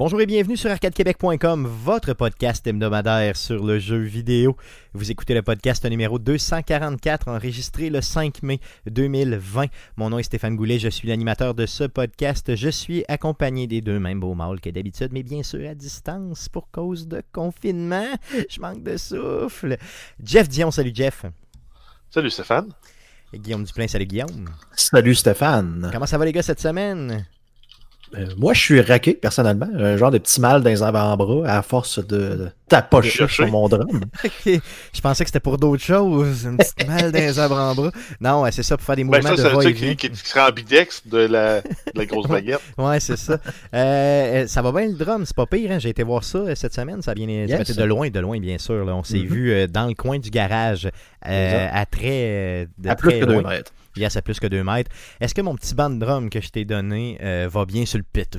Bonjour et bienvenue sur arcadequebec.com, votre podcast hebdomadaire sur le jeu vidéo. Vous écoutez le podcast numéro 244, enregistré le 5 mai 2020. Mon nom est Stéphane Goulet, je suis l'animateur de ce podcast. Je suis accompagné des deux mêmes beaux mâles que d'habitude, mais bien sûr à distance pour cause de confinement. Je manque de souffle. Jeff Dion, salut Jeff. Salut Stéphane. Et Guillaume Duplain, salut Guillaume. Salut Stéphane. Comment ça va les gars cette semaine? Euh, moi, je suis raqué, personnellement. Un genre de petit mal dans les avant-bras à force de, tapocher sur mon drum. Je pensais que c'était pour d'autres choses. Un petit mal dans les avant-bras. Non, c'est ça, pour faire des ben, mouvements ben ça, de va qui, qui, serait ambidex de la, de la grosse baguette. ouais, c'est ça. Euh, ça va bien le drum, c'est pas pire. Hein? J'ai été voir ça euh, cette semaine. Ça été de loin, de loin, bien sûr. Là. On s'est mm-hmm. vu dans le coin du garage à très... De à plus que deux mètres. Yes, à plus que 2 mètres. Est-ce que mon petit band de drum que je t'ai donné euh, va bien sur le pit?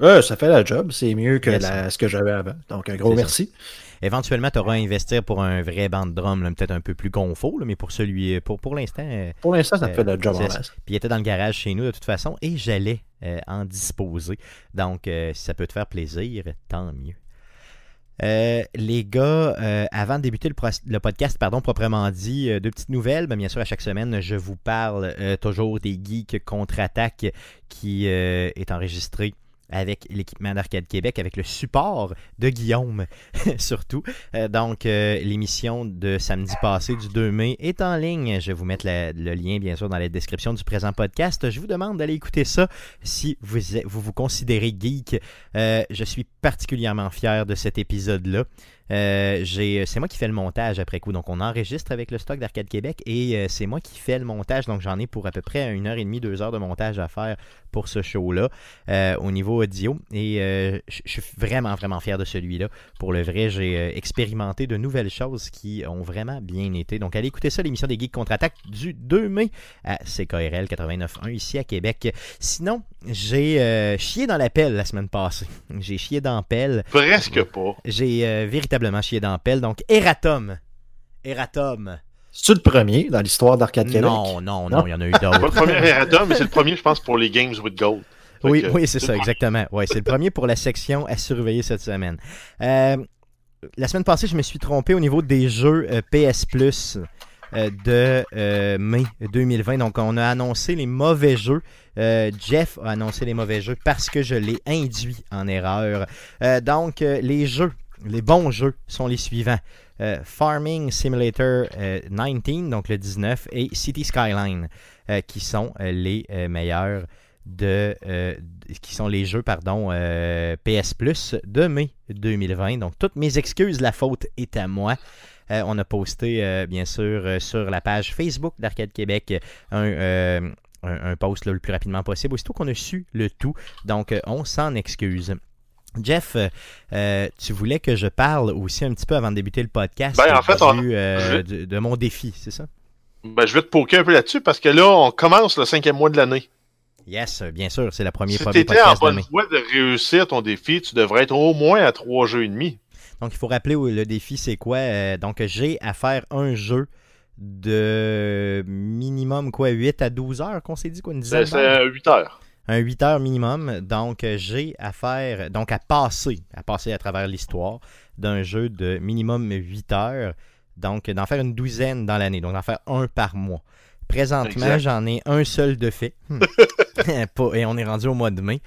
Euh, ça fait la job. C'est mieux que ce que j'avais avant. Donc, un gros merci. Éventuellement, tu auras à investir pour un vrai band de drum, peut-être un peu plus confort, mais pour celui, pour, pour l'instant. Euh, pour l'instant, ça fait le job en Puis il était dans le garage chez nous de toute façon et j'allais en disposer. Donc, si ça peut te faire plaisir, tant mieux. Euh, les gars, euh, avant de débuter le, podcast, pardon, proprement dit, euh, deux petites nouvelles. Ben, bien sûr, à chaque semaine, je vous parle toujours des Geeks contre-attaque qui est enregistré avec l'équipement d'Arcade Québec, avec le support de Guillaume surtout. Euh, donc, euh, l'émission de samedi passé du 2 mai est en ligne. Je vais vous mettre le lien, bien sûr, dans la description du présent podcast. Je vous demande d'aller écouter ça si vous vous, considérez geek. Euh, je suis particulièrement fier de cet épisode-là. Euh, c'est moi qui fais le montage après coup. Donc, on enregistre avec le stock d'Arcade Québec et euh, c'est moi qui fais le montage. Donc, j'en ai pour à peu près une heure et demie, deux heures de montage à faire pour ce show-là euh, au niveau audio. Et je suis vraiment, vraiment fier de celui-là. Pour le vrai, j'ai expérimenté de nouvelles choses qui ont vraiment bien été. Donc, allez écouter ça, l'émission des Geeks Contre-Attaque du 2 mai à CKRL 89.1 ici à Québec. Sinon, j'ai chié dans la pelle la semaine passée. J'ai chié dans la pelle. Presque pas. J'ai véritablement chier dans pelle. Donc, Eratom. Eratom. C'est-tu le premier dans l'histoire d'Arcade Québec? Non, non, non, il y en a eu d'autres. pas le premier Eratom, mais c'est le premier, je pense, pour les Games with Gold. oui, oui, c'est ça, exactement. Ouais, c'est le premier pour la section à surveiller cette semaine. Euh, la semaine passée, je me suis trompé au niveau des jeux euh, PS Plus euh, de mai 2020. Donc, on a annoncé les mauvais jeux. Jeff a annoncé les mauvais jeux parce que je l'ai induit en erreur. donc, les jeux les bons jeux sont les suivants. Euh, Farming Simulator 19, euh, donc le 19, et City Skyline, euh, qui sont les meilleurs de, qui sont les jeux pardon PS Plus de mai 2020. Donc toutes mes excuses, la faute est à moi. On a posté bien sûr sur la page Facebook d'Arcade Québec un, un, post le plus rapidement possible, aussitôt qu'on a su le tout. Donc on s'en excuse. Jeff, euh, tu voulais que je parle aussi un petit peu avant de débuter le podcast ben, en fait, euh, de, mon défi, c'est ça? Ben, je vais te poker un peu là-dessus parce que là, on commence le cinquième mois de l'année. Yes, bien sûr, c'est la première si tu étais en bonne voie de réussir ton défi, tu devrais être au moins à trois jeux et demi. Donc, il faut rappeler le défi, c'est quoi? Euh, donc, j'ai à faire un jeu de minimum quoi 8 à 12 heures qu'on s'est dit quoi une dizaine C'est 8 heures un 8 heures minimum. Donc, j'ai à faire, donc à passer, à passer à travers l'histoire d'un jeu de minimum 8 heures. Donc, d'en faire une douzaine dans l'année. Donc, d'en faire un par mois. Présentement, j'en ai un seul de fait. Et on est rendu au mois de mai.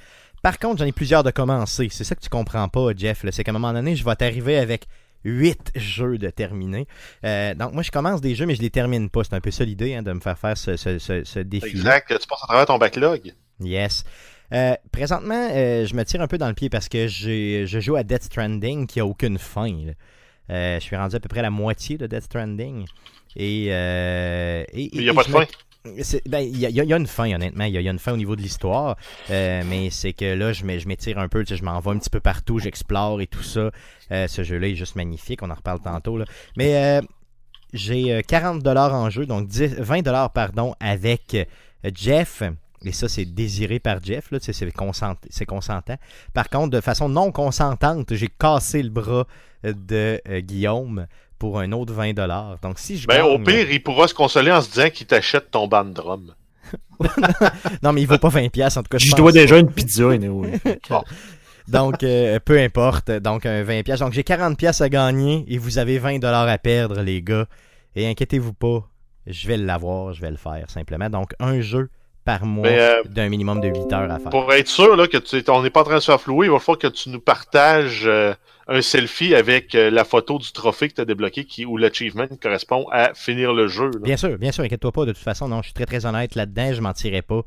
Par contre, j'en ai plusieurs de commencer. C'est ça que tu comprends pas, Jeff. C'est qu'à un moment donné, je vais t'arriver avec 8 jeux de terminer. Euh, donc, moi, je commence des jeux, mais je les termine pas. C'est un peu ça l'idée hein, de me faire faire ce, ce, ce, défi. Exact. Tu passes à travers ton backlog. Yes. Euh, présentement, euh, je me tire un peu dans le pied parce que je joue à Death Stranding qui a aucune fin. Je suis rendu à peu près à la moitié de Death Stranding. Et, il n'y a pas de fin. Ben, il y, a une fin, honnêtement. Il y, a une fin au niveau de l'histoire. mais c'est que là, je m'étire un peu. je m'en vais un petit peu partout. J'explore et tout ça. ce jeu-là est juste magnifique. On en reparle tantôt. Là. Mais j'ai 40$ en jeu. Donc 10, 20$ pardon, avec Jeff et ça, c'est désiré par Jeff, c'est, consentant. Par contre, de façon non consentante, j'ai cassé le bras de euh, Guillaume pour un autre 20$. Donc, si je ben, Au pire, il pourra se consoler en se disant qu'il t'achète ton band drum. non, mais il vaut pas 20$ en tout cas. Je, dois déjà une pizza, Donc, euh, peu importe. Donc, un 20 pièces. Donc, j'ai 40 pièces à gagner et vous avez 20 dollars à perdre, les gars. Et inquiétez-vous pas, je vais l'avoir, je vais le faire simplement. Donc, un jeu par mois euh, d'un minimum de 8 heures à faire. Pour être sûr là, que tu on n'est pas en train de se faire flouer, il va falloir que tu nous partages euh, un selfie avec euh, la photo du trophée que tu as débloqué qui, où l'achievement correspond à finir le jeu. là. Bien sûr, bien sûr, inquiète-toi pas. De toute façon, non, je suis très très honnête là-dedans. Je m'en tirerai pas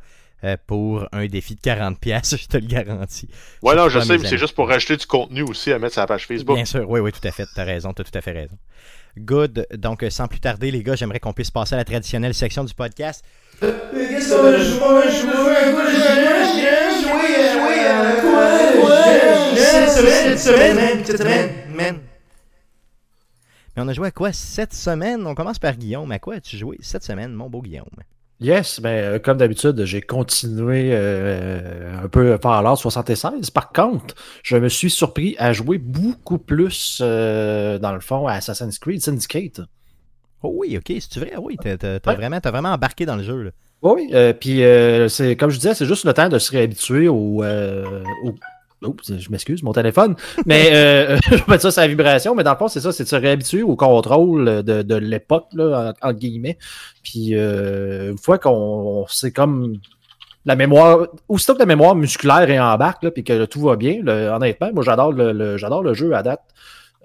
euh, pour un défi de 40 pièces, je te le garantis. Ouais, non, je sais, mais c'est juste pour rajouter du contenu aussi à mettre sur la page Facebook. Bien sûr, oui, oui, tout à fait. T'as raison, t'as tout à fait raison. Good. Donc, euh, sans plus tarder, les gars, j'aimerais qu'on puisse passer à la traditionnelle section du podcast. Qu'est-ce qu'on? Mais on a joué à quoi cette semaine? On commence par Guillaume. À quoi as-tu joué cette semaine, mon beau Guillaume? Yes, ben, euh, comme d'habitude, j'ai continué euh, un peu Fallout 76. Par contre, je me suis surpris à jouer beaucoup plus, euh, dans le fond, à Assassin's Creed Syndicate. Oh oui, ok, c'est vrai? Oui, t'as Ouais. vraiment, vraiment embarqué dans le jeu. Là. Oui, euh, puis euh, c'est comme je disais, c'est juste le temps de se réhabituer au. euh, Oups, je m'excuse, mon téléphone. Mais euh, je vais mettre ça sur la vibration, mais dans le fond, c'est ça, c'est de se réhabituer au contrôle de, de l'époque, là, en- entre guillemets. Puis euh, une fois qu'on c'est comme la mémoire, aussitôt que la mémoire musculaire est en barque, là, puis que tout va bien, le- honnêtement, moi j'adore le, le- j'adore le jeu à date.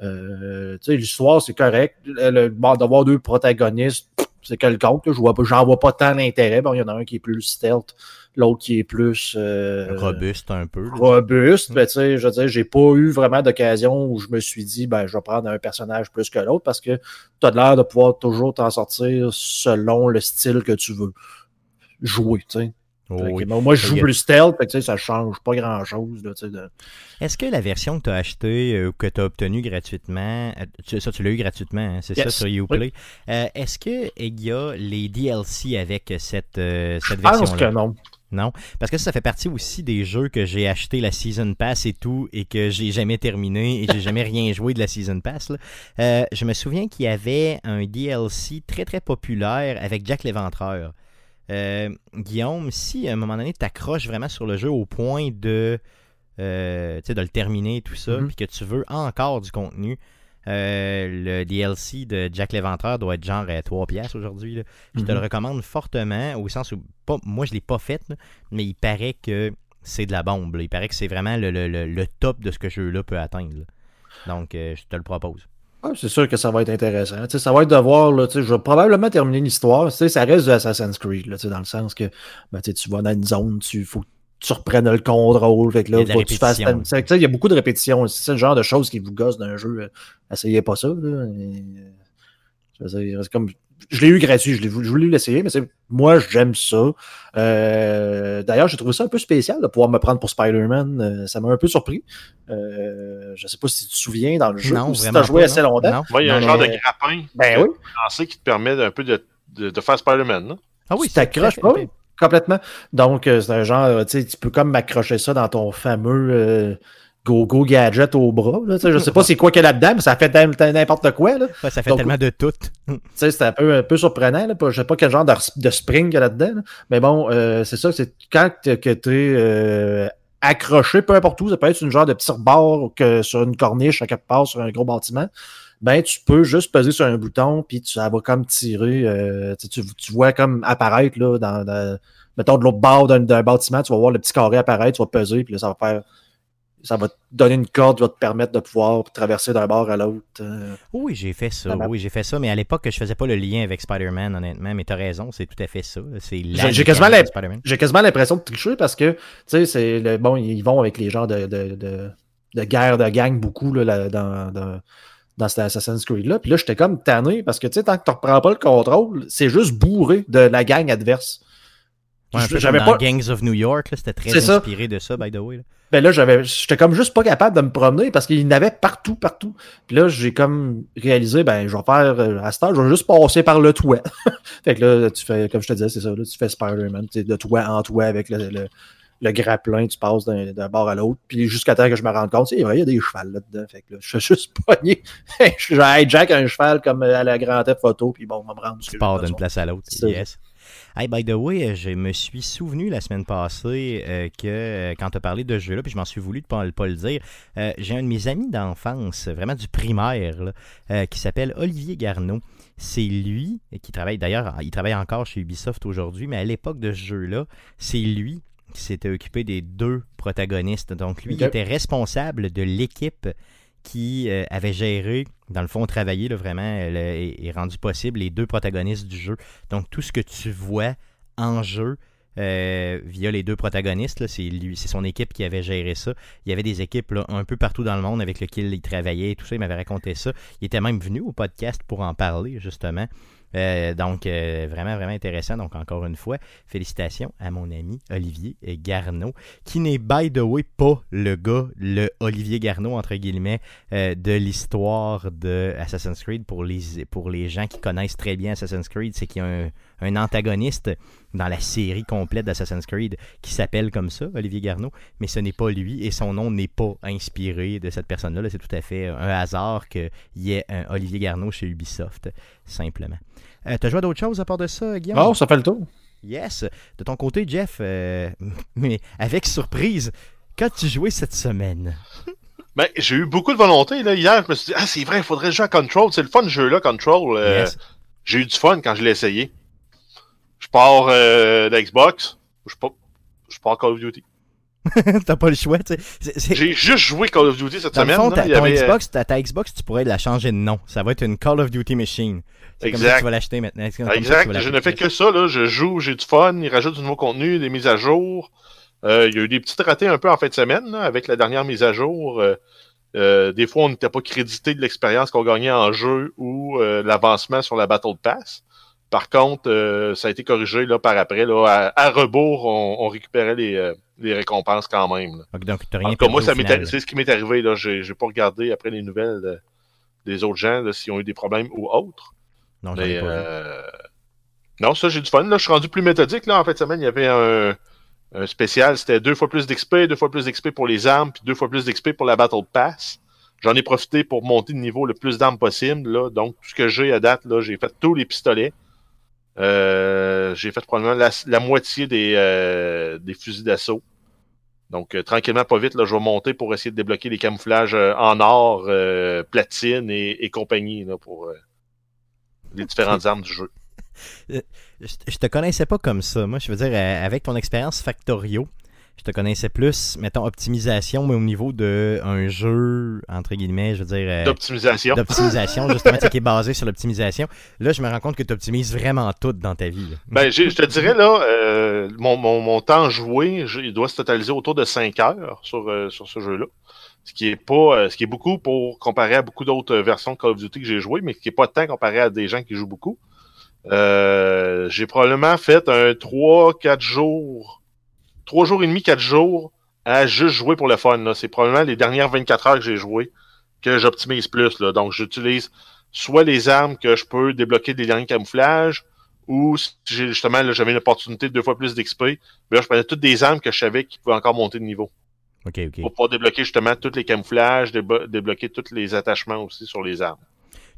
Euh, l'histoire, c'est correct. Le, le- d'avoir deux protagonistes, c'est quelconque. là. Je vois pas, j'en vois pas tant l'intérêt. Bon, il y en a un qui est plus stealth, l'autre qui est plus euh, Robuste un peu. là. robuste. Ben, tu sais, je veux dire, j'ai pas eu vraiment d'occasion où je me suis dit, ben, je vais prendre un personnage plus que l'autre parce que tu as l'air de pouvoir toujours t'en sortir selon le style que tu veux jouer, tu sais. Oh oui. bon, moi, je joue plus stealth, fait que, ça change pas grand-chose, là, tu sais, de- Est-ce que la version que tu as achetée euh, ou que tu as obtenue gratuitement, euh, tu- ça tu l'as eu gratuitement, hein, c'est ça sur Uplay, euh, est-ce qu'il y a les DLC avec cette, euh, cette Je pense que non. Non, parce que ça, ça fait partie aussi des jeux que j'ai acheté la Season Pass et tout, et que j'ai jamais terminé, et j'ai jamais rien joué de la Season Pass. là. Euh, je me souviens qu'il y avait un DLC très très populaire avec Jack l'Éventreur. Euh, Guillaume, si à un moment donné tu t'accroches vraiment sur le jeu au point de, euh, de le terminer et tout ça, Mhm. puis que tu veux encore du contenu, euh, le DLC de Jack l'Éventreur doit être genre à 3 piastres aujourd'hui. Je te Mhm. le recommande fortement, au sens où, pas, moi je l'ai pas fait, là, mais il paraît que c'est de la bombe. là. Il paraît que c'est vraiment le, le- le- top de ce que ce jeu-là peut atteindre. là. Donc, je te le propose. Ouais, c'est sûr que ça va être intéressant. Tu sais, ça va être de voir, là, je vais probablement terminer l'histoire. Ça reste du Assassin's Creed, là, dans le sens que ben, tu vas dans une zone, tu faut que tu reprennes le contrôle. Fait que là, Il y a de tu fasses. Il y a beaucoup de répétitions. C'est le genre de choses qui vous gossent d'un jeu. euh, Essayez pas ça. Là, et, euh, c'est comme, je l'ai eu gratuit, je l'ai voulu, je voulais l'essayer, mais c'est- moi, j'aime ça. Euh, D'ailleurs, j'ai trouvé ça un peu spécial de pouvoir me prendre pour Spider-Man. Euh, ça m'a un peu surpris. Euh, je sais pas si tu te souviens dans le jeu non, ou si tu as joué pas, assez non. longtemps. Ouais, il y a Non, un genre de grappin Ben euh, oui. qui te permet un peu de, de, de faire Spider-Man. Ah oui, tu t'accroches pas, complètement. Donc, c'est un genre, tu sais, tu peux comme m'accrocher ça dans ton fameux euh, go-go gadget au bras. Là, je sais pas c'est quoi qu'il y a là-dedans, mais ça fait n'im- n'importe quoi. Là. Ouais, ça fait Donc- tellement de tout. C'est un peu, un peu surprenant. Là. Je sais pas quel genre de, de spring qu'il y a là-dedans. là. Mais bon, euh, c'est ça, c'est quand tu es accroché, peu importe où, ça peut être une genre de petit rebord que sur une corniche à quelque part, sur un gros bâtiment. Ben, tu peux juste peser sur un bouton, puis tu, ça va comme tirer. euh, tu, tu, vois comme apparaître là, dans, dans- mettons de l'autre bord d'un d'un bâtiment, tu vas voir le petit carré apparaître, tu vas peser, puis là, ça va faire. Ça va te donner une corde qui va te permettre de pouvoir traverser d'un bord à l'autre. euh. Oui, j'ai fait ça. Oui, j'ai fait ça. Mais à l'époque, je faisais pas le lien avec Spider-Man, honnêtement. Mais t'as raison, c'est tout à fait ça. J'ai- quasiment j'ai l'impression de tricher parce que, tu sais, c'est le, bon, ils vont avec les genres de, de, de, de guerre de gang beaucoup là, là, dans, dans, dans cet Assassin's Creed-là. Puis là, j'étais comme tanné parce que, tu sais, tant que tu reprends pas le contrôle, c'est juste bourré de la gang adverse. Ouais, un peu J'avais comme dans pas. Gangs of New York, là, c'était très ça. inspiré de ça, by the way. là. Ben là, j'avais, j'étais comme juste pas capable de me promener parce qu'il y en avait partout, partout. Puis là, j'ai comme réalisé, ben, je vais faire, euh, à cette heure, je vais juste passer par le toit. fait que là, tu fais, comme je te disais, c'est ça, là, tu fais Spider-Man, tu sais, de toit en toit avec le, le, le grappin, tu passes d'un, bord à l'autre. Puis jusqu'à temps que je me rende compte, il y a des chevals là-dedans. Fait que là, je suis juste pogné. je hijack un cheval comme à la grande F photo, puis bon, on va me rendre. Tu pars d'une place à l'autre. Yes. Hey, by the way, je me suis souvenu la semaine passée euh, que euh, quand tu as parlé de ce jeu-là, puis je m'en suis voulu de pas, pas le dire, euh, j'ai un de mes amis d'enfance, vraiment du primaire, là, qui s'appelle Olivier Garneau. C'est lui qui travaille, d'ailleurs, il travaille encore chez Ubisoft aujourd'hui, mais à l'époque de ce jeu-là, c'est lui qui s'était occupé des deux protagonistes. Donc lui, il Ok. était responsable de l'équipe qui euh, avait géré, dans le fond, travaillé là, vraiment euh, et, rendu possible les deux protagonistes du jeu. Donc tout ce que tu vois en jeu euh, via les deux protagonistes, c'est son équipe qui avait géré ça. Il y avait des équipes un peu partout dans le monde avec lesquelles il travaillait et tout ça. Il m'avait raconté ça. Il était même venu au podcast pour en parler justement. Euh, donc, euh, vraiment, vraiment intéressant. Donc, encore une fois, félicitations à mon ami Olivier Garneau, qui n'est, by the way, pas le gars, le Olivier Garneau, entre guillemets, euh, de l'histoire de Assassin's Creed. Pour les, pour les gens qui connaissent très bien Assassin's Creed, c'est qu'il y a un, un antagoniste dans la série complète d'Assassin's Creed qui s'appelle comme ça, Olivier Garneau, mais ce n'est pas lui et son nom n'est pas inspiré de cette personne-là. Là, c'est tout à fait un hasard qu'il y ait un Olivier Garneau chez Ubisoft, simplement. Euh, T'as joué à d'autres choses à part de ça, Guillaume? Oh, ça fait le tour. Yes. De ton côté, Jeff, euh, mais avec surprise, qu'as-tu joué cette semaine? Ben, j'ai eu beaucoup de volonté, là. Hier, je me suis dit, ah, c'est vrai, il faudrait jouer à Control. C'est le fun, ce jeu-là, Control. Euh, Yes. J'ai eu du fun quand je l'ai essayé. Je pars euh, de Xbox. Je pars, je pars Call of Duty. T'as pas le choix, tu sais. J'ai juste joué Call of Duty cette Dans le semaine. fond, là. ton avait, Xbox, ta, ta Xbox, tu pourrais la changer de nom. Ça va être une Call of Duty Machine. C'est comme ça que Exact. tu vas l'acheter maintenant. Exact. vas Je ne fais que ça, là. Je joue, j'ai du fun. Il rajoute du nouveau contenu, des mises à jour. Euh, il y a eu des petites ratés un peu en fin de semaine, là, avec la dernière mise à jour. Euh, euh, des fois, on n'était pas crédité de l'expérience qu'on gagnait en jeu ou l'avancement sur la Battle Pass. Par contre, euh, ça a été corrigé là, par après. Là, à, à rebours, on, on récupérait les, euh, les récompenses quand même. là. Donc, En rien tout cas, moi, c'est ce qui m'est arrivé. Là. J'ai, pas regardé après les nouvelles des autres gens, s'ils ont eu des problèmes ou autres. Non, Mais, pas euh, non, ça, j'ai du fun. Là, je suis rendu plus méthodique. Là, en fait, semaine, il y avait un, un spécial. C'était deux fois plus d'XP, deux fois plus d'XP pour les armes, puis deux fois plus d'XP pour la Battle Pass. J'en ai profité pour monter de niveau le plus d'armes possible. Là. Donc, tout ce que j'ai à date, là, j'ai fait tous les pistolets. Euh, j'ai fait probablement la, moitié des, euh, des fusils d'assaut. Donc, euh, tranquillement, pas vite, là, je vais monter pour essayer de débloquer les camouflages en or, euh, platine et, et compagnie là, pour les différentes armes du jeu. Je, je te connaissais pas comme ça. Moi, je veux dire, avec ton expérience Factorio, je te connaissais plus, mettons, optimisation, mais au niveau d'un jeu, entre guillemets, je veux dire, euh, D'optimisation. d'optimisation, justement, qui est basé sur l'optimisation. Là, je me rends compte que tu optimises vraiment tout dans ta vie. là. Ben, je te dirais, là, euh, mon, mon, mon temps joué, il doit se totaliser autour de 5 heures sur, euh, sur ce jeu-là. Ce qui est pas, euh, ce qui est beaucoup pour comparer à beaucoup d'autres versions de Call of Duty que j'ai joué, mais ce qui est pas de temps comparé à des gens qui jouent beaucoup. Euh, j'ai probablement fait un 3, 4 jours, 3 jours et demi, 4 jours à juste jouer pour le fun. C'est probablement les dernières 24 heures que j'ai joué que j'optimise plus. Là. Donc, j'utilise soit les armes que je peux débloquer des derniers camouflages, ou si j'ai justement, j'avais une opportunité de deux fois plus d'XP, mais là, je prenais toutes des armes que je savais qui pouvaient encore monter de niveau. OK, OK. Pour pouvoir débloquer justement tous les camouflages, débloquer tous les attachements aussi sur les armes.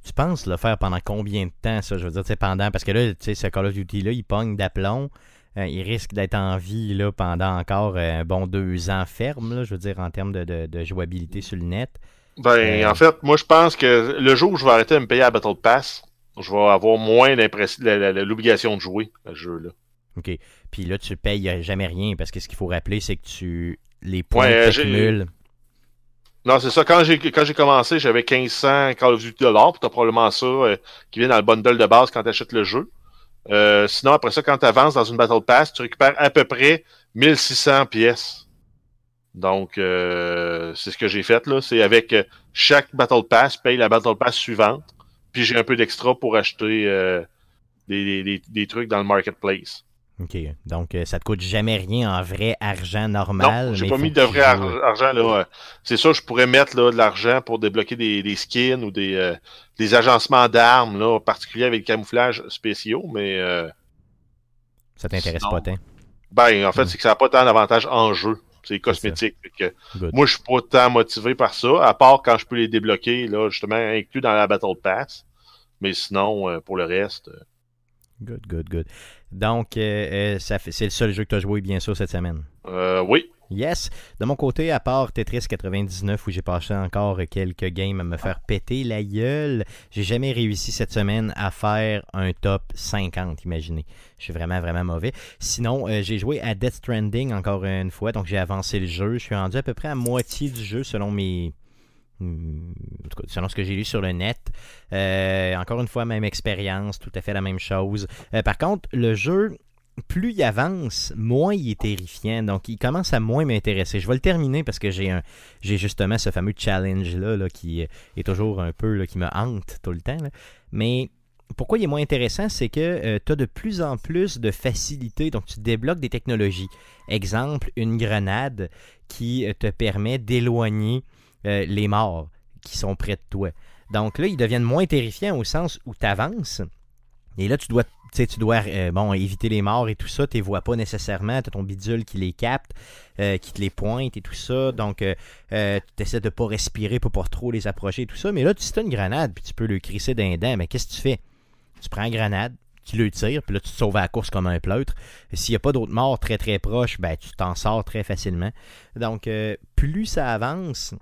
Tu penses le faire pendant combien de temps, ça? Je veux dire, pendant. Parce que là, tu sais, ce Call of Duty-là, il pogne d'aplomb. Euh, il risque d'être en vie là, pendant encore euh, un bon deux ans ferme, là, je veux dire, en termes de, de- de jouabilité sur le net. Ben, Euh. en fait, moi, je pense que le jour où je vais arrêter de me payer à Battle Pass, je vais avoir moins l'obligation de jouer à ce jeu-là. OK. Puis là, tu payes jamais rien parce que ce qu'il faut rappeler, c'est que tu. Les points Ouais, que. Non, c'est ça. Quand j'ai quand j'ai commencé, j'avais 1500 Call of Duty dollars. Puis t'as probablement ça euh, qui vient dans le bundle de base quand tu achètes le jeu. Euh, sinon, après ça, quand tu avances dans une Battle Pass, tu récupères à peu près 1600 pièces. Donc, euh, c'est ce que j'ai fait là. C'est avec euh, chaque Battle Pass, paye la Battle Pass suivante. Puis j'ai un peu d'extra pour acheter des, des trucs dans le marketplace. OK. Donc, euh, ça te coûte jamais rien en vrai argent normal. Non, j'ai pas mis de vrai ar- argent là. C'est sûr, je pourrais mettre là, de l'argent pour débloquer des, des skins ou des, euh, des agencements d'armes, là, en particulier avec le camouflage spéciaux, mais euh, Ça t'intéresse pas tant? ben en fait, Mm. c'est que ça n'a pas tant d'avantage en jeu. C'est cosmétique. Que moi, je suis pas tant motivé par ça, à part quand je peux les débloquer, là, justement, inclus dans la Battle Pass. Mais sinon, euh, pour le reste. Good, good, good. Donc, euh, euh, ça fait- c'est le seul jeu que tu as joué, bien sûr, cette semaine? Euh, oui. Yes. De mon côté, à part Tetris 99, où j'ai passé encore quelques games à me faire péter la gueule, j'ai jamais réussi cette semaine à faire un top 50, imaginez. Je suis vraiment, vraiment mauvais. Sinon, euh, j'ai joué à Death Stranding encore une fois, donc j'ai avancé le jeu. Je suis rendu à peu près à moitié du jeu selon mes... Hmm, selon ce que j'ai lu sur le net. Euh, encore une fois, même expérience, tout à fait la même chose. Euh, par contre, le jeu, plus il avance, moins il est terrifiant. Donc, il commence à moins m'intéresser. Je vais le terminer parce que j'ai un, j'ai justement ce fameux challenge-là là, qui est toujours un peu, là, qui me hante tout le temps. Mais pourquoi il est moins intéressant, c'est que tu as de plus en plus de facilité. Donc, tu débloques des technologies. Exemple, une grenade qui euh, te permet d'éloigner euh, les morts qui sont près de toi. Donc là, ils deviennent moins terrifiants au sens où tu avances. Et là, tu dois, tu dois euh, bon, éviter les morts et tout ça. Tu les vois pas nécessairement. Tu as ton bidule qui les capte, euh, qui te les pointe et tout ça. Donc, euh, tu essaies de pas respirer pour pas trop les approcher et tout ça. Mais là, tu as une grenade, puis tu peux le crisser d'un dent. Mais qu'est-ce que tu fais? Tu prends la grenade, tu le tires, puis là, tu te sauves à la course comme un pleutre. S'il n'y a pas d'autres morts très très proches, ben, tu t'en sors très facilement. Donc, plus ça avance,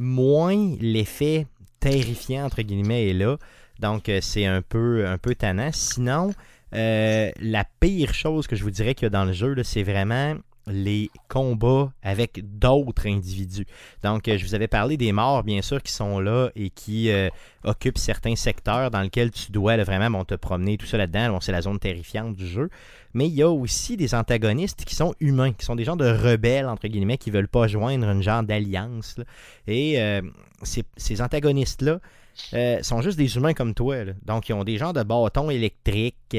moins l'effet terrifiant, entre guillemets, est là. Donc, euh, c'est un peu, un peu tannant. Sinon, euh, la pire chose que je vous dirais qu'il y a dans le jeu, c'est vraiment les combats avec d'autres individus. Donc, euh, je vous avais parlé des morts, bien sûr, qui sont là et qui euh, occupent certains secteurs dans lesquels tu dois vraiment bon, te promener, tout ça là-dedans. Bon, c'est la zone terrifiante du jeu. Mais il y a aussi des antagonistes qui sont humains, qui sont des gens de rebelles, entre guillemets, qui veulent pas joindre une genre d'alliance. Et euh, ces, antagonistes-là sont juste des humains comme toi. Donc, ils ont des genres de bâtons électriques.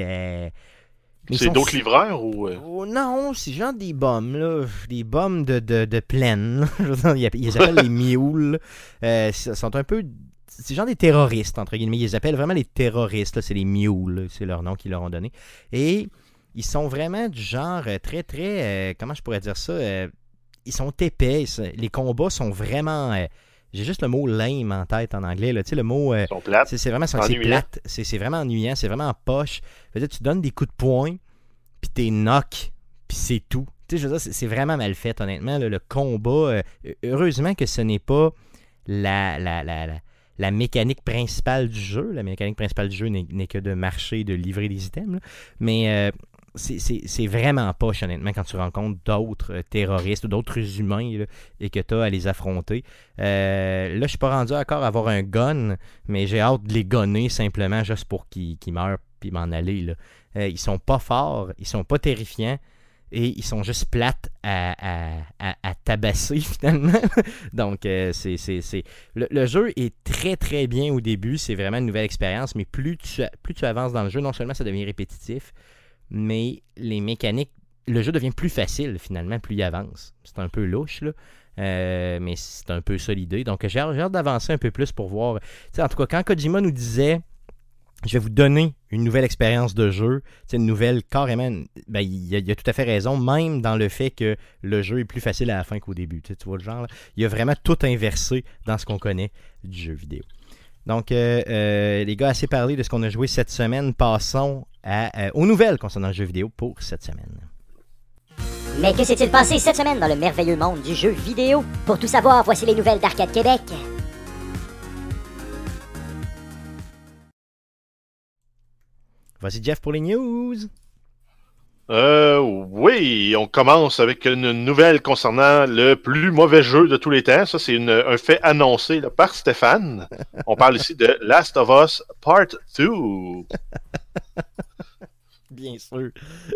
C'est d'autres livreurs ou. euh, Oh, non, c'est genre des bombes, là. Des bombes de, de, de plaine. Ils les appellent les mules. Euh, ils sont un peu. C'est genre des terroristes, entre guillemets. Ils les appellent vraiment les terroristes. C'est les mules. C'est leur nom qu'ils leur ont donné. Et ils sont vraiment du genre euh, très, très. euh, comment je pourrais dire ça euh, Ils sont épais. Les combats sont vraiment. J'ai juste le mot lame en tête en anglais. Là. Tu sais, le mot. euh, c'est vraiment c'est plate. C'est vraiment ennuyant. C'est vraiment poche. Veux dire, tu donnes des coups de poing, puis t'es knock, puis c'est tout. Tu sais, je veux dire, c'est- vraiment mal fait, honnêtement. là, le combat, euh, heureusement que ce n'est pas la, la, la, la, la mécanique principale du jeu. La mécanique principale du jeu n'est que de marcher de livrer des items. là. Mais euh, c'est- vraiment poche, honnêtement, quand tu rencontres d'autres euh, terroristes ou d'autres humains et que tu as à les affronter. Euh, là, je suis pas rendu encore à avoir un gun, mais j'ai hâte de les gonner simplement juste pour qu'ils qu'ils meurent puis m'en aller. Là. Euh, ils sont pas forts, ils sont pas terrifiants et ils sont juste plates à, à, à- tabasser finalement. Donc, c'est- Le, le jeu est très très bien au début, c'est vraiment une nouvelle expérience, mais plus tu, plus tu avances dans le jeu, non seulement ça devient répétitif, mais les mécaniques, le jeu devient plus facile finalement, plus il avance. C'est un peu louche, là. Euh, mais c'est un peu ça l'idée. Donc j'ai hâte d'avancer un peu plus pour voir. En tout cas, quand Kojima nous disait je vais vous donner une nouvelle expérience de jeu, une nouvelle carrément, ben, il, a, a tout à fait raison, même dans le fait que le jeu est plus facile à la fin qu'au début. Tu, vois le genre, il a vraiment tout inversé dans ce qu'on connaît du jeu vidéo. Donc, euh, euh, les gars, assez parlé de ce qu'on a joué cette semaine. Passons à, euh, aux nouvelles concernant le jeu vidéo pour cette semaine. Mais que s'est-il passé cette semaine dans le merveilleux monde du jeu vidéo? Pour tout savoir, voici les nouvelles d'Arcade Québec. Voici Jeff pour les news. Euh, oui, on commence avec une nouvelle concernant le plus mauvais jeu de tous les temps. Ça, c'est un fait annoncé là, par Stéphane. On parle ici de Last of Us Part 2. Bien sûr.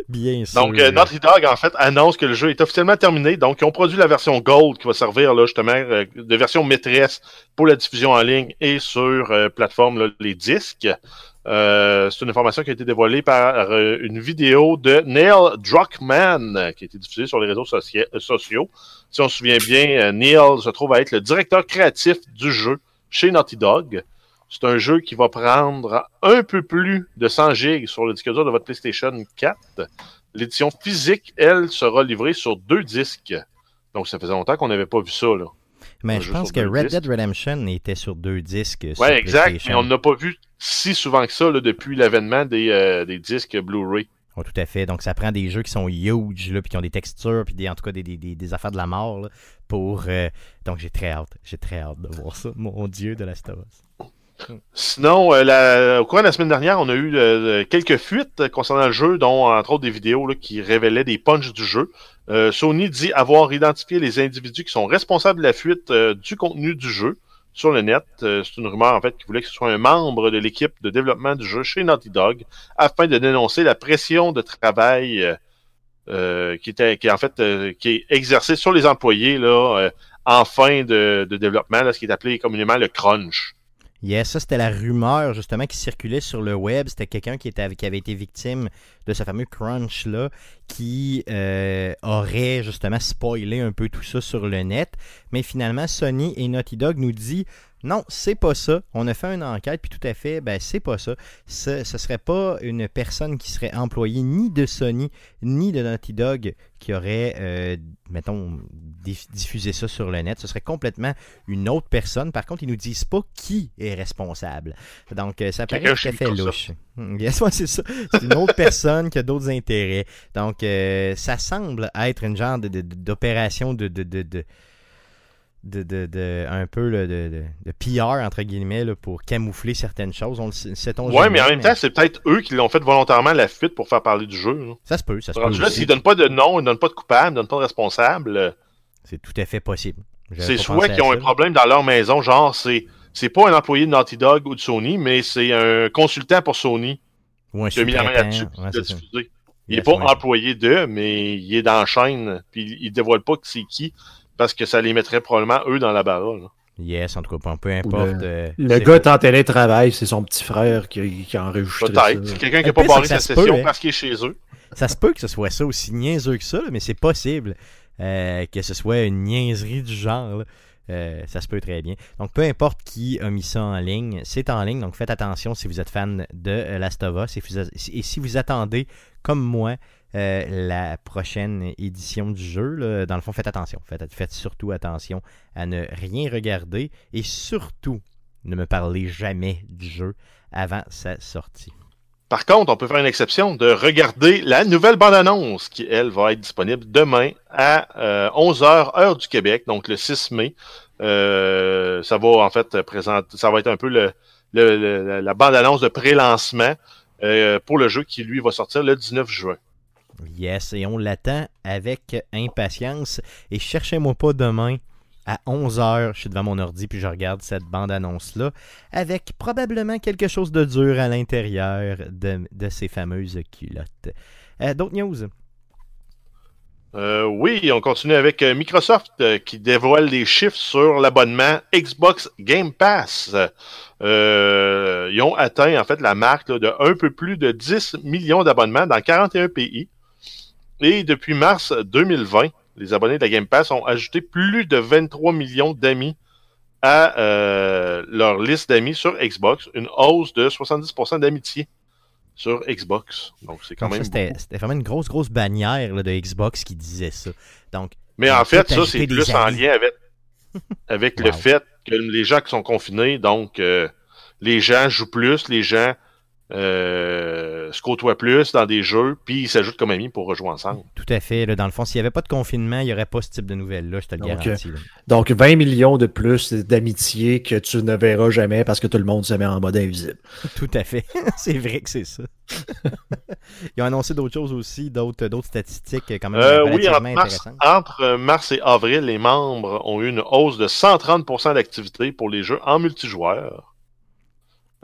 Bien sûr. Donc, euh, Naughty Dog, en fait, annonce que le jeu est officiellement terminé. Donc, ils ont produit la version Gold qui va servir, là, justement, euh, de version maîtresse pour la diffusion en ligne et sur euh, plateforme, là, les disques. C'est une information qui a été dévoilée par une vidéo de Neil Druckmann qui a été diffusée sur les réseaux socia- sociaux. Si on se souvient bien, Neil se trouve à être le directeur créatif du jeu chez Naughty Dog. C'est un jeu qui va prendre un peu plus de 100 gigs sur le disque dur de votre PlayStation 4. L'édition physique, elle, sera livrée sur deux disques. Donc, ça faisait longtemps qu'on n'avait pas vu ça, là. Mais un je pense que Red disques. Dead Redemption était sur deux disques. Ouais, exact. Mais on n'a pas vu si souvent que ça là, depuis l'avènement des, euh, des disques Blu-ray. Ouais, tout à fait. Donc, ça prend des jeux qui sont huge, là, puis qui ont des textures, puis des, en tout cas des, des, des, des affaires de la mort. là, pour, euh, Donc, j'ai très hâte. J'ai très hâte de voir ça. Mon Dieu, de la Star Wars. Sinon, euh, au cours de la semaine dernière, on a eu euh, quelques fuites euh, concernant le jeu, dont entre autres des vidéos qui révélaient des punchs du jeu. Euh, Sony dit avoir identifié les individus qui sont responsables de la fuite euh, du contenu du jeu sur le net. Euh, C'est une rumeur en fait qui voulait que ce soit un membre de l'équipe de développement du jeu chez Naughty Dog afin de dénoncer la pression de travail euh, euh, qui était qui est en fait euh, qui est exercée sur les employés là euh, en fin de, de développement, là, ce qui est appelé communément le crunch. Yes, ça c'était la rumeur justement qui circulait sur le web. C'était quelqu'un qui, avait été victime de ce fameux crunch là, qui euh, aurait justement spoilé un peu tout ça sur le net. Mais finalement, Sony et Naughty Dog nous dit non, c'est pas ça. On a fait une enquête, puis tout à fait, ben c'est pas ça. Ce, ce serait pas une personne qui serait employée ni de Sony ni de Naughty Dog qui aurait, euh, mettons, diff- diffusé ça sur le net. Ce serait complètement une autre personne. Par contre, ils nous disent pas qui est responsable. Donc, euh, ça paraît tout à fait louche. Yes, ouais, c'est ça. C'est une autre personne qui a d'autres intérêts. Donc, euh, ça semble être une genre d'opération de, de, de, de, de, de- de- un peu là, de, de, PR, entre guillemets, là, pour camoufler certaines choses. On le sait- sait-on Ouais, jamais, mais en même temps, c'est peut-être eux qui l'ont fait volontairement la fuite pour faire parler du jeu. là. ça se peut, ça se peut. Là, s'ils donnent pas de nom, ils donnent pas de coupable, ils donnent pas de responsable, euh, C'est tout à fait possible. C'est soit qu'ils ont ça. un problème dans leur maison, genre c'est c'est pas un employé de Naughty Dog ou de Sony, mais c'est un consultant pour Sony Ou un qui a mis la main là-dessus Ouais, diffuser. Il Yes, est pas employé d'eux, mais il est dans la chaîne, puis il dévoile pas que c'est qui, parce que ça les mettrait probablement eux dans la barre. Yes, en tout cas, peu importe. le- euh, Le gars est en télétravail, c'est son petit frère qui, qui a enregistré Peut-être. C'est quelqu'un qui Le a pas barré sa peut, session hein. parce qu'il est chez eux. Ça se peut que ce soit ça aussi niaiseux que ça, là, mais c'est possible euh, que ce soit une niaiserie du genre. là. Euh, ça se peut très bien. Donc, peu importe qui a mis ça en ligne, c'est en ligne. Donc, faites attention si vous êtes fan de Last of Us et si vous attendez, comme moi, euh, la prochaine édition du jeu. dans le fond, faites attention. Faites, surtout attention à ne rien regarder et surtout ne me parlez jamais du jeu avant sa sortie. Par contre, on peut faire une exception de regarder la nouvelle bande-annonce qui, elle, va être disponible demain à euh, 11h, heure du Québec, donc le 6 mai. Euh, ça va en fait présenter, ça va être un peu la bande-annonce de pré-lancement euh, pour le jeu qui, lui, va sortir le 19 juin. Yes, et on l'attend avec impatience. Et cherchez-moi pas demain à 11h, je suis devant mon ordi puis je regarde cette bande-annonce-là avec probablement quelque chose de dur à l'intérieur de, de ces fameuses culottes. Euh, D'autres news? Euh, oui, on continue avec euh, Microsoft qui dévoile des chiffres sur l'abonnement Xbox Game Pass. Ils ont atteint en fait la marque de un peu plus de 10 millions d'abonnements dans 41 pays. Et depuis mars 2020, les abonnés de la Game Pass ont ajouté plus de 23 millions d'amis à euh, leur liste d'amis sur Xbox, une hausse de 70% d'amitié sur Xbox. Donc c'est quand Donc même c'était vraiment une grosse, grosse bannière là, de Xbox qui disait ça. Donc, Mais en fait, ça, c'est plus en lien avec, avec le fait que les gens qui sont confinés, donc euh, les gens jouent plus, les gens euh, se côtoient plus dans des jeux, puis ils s'ajoutent comme amis pour rejouer ensemble. tout à fait, là, dans le fond, s'il n'y avait pas de confinement, il n'y aurait pas ce type de nouvelles-là, je te le Donc, garantis. là. Donc 20 millions de plus d'amitié que tu ne verras jamais parce que tout le monde se met en mode invisible. Tout à fait. c'est vrai que c'est ça. Ils ont annoncé d'autres choses aussi, d'autres statistiques quand même Euh, oui, relativement entre mars, intéressantes. entre euh, mars et avril, les membres ont eu une hausse de 130% d'activité pour les jeux en multijoueur.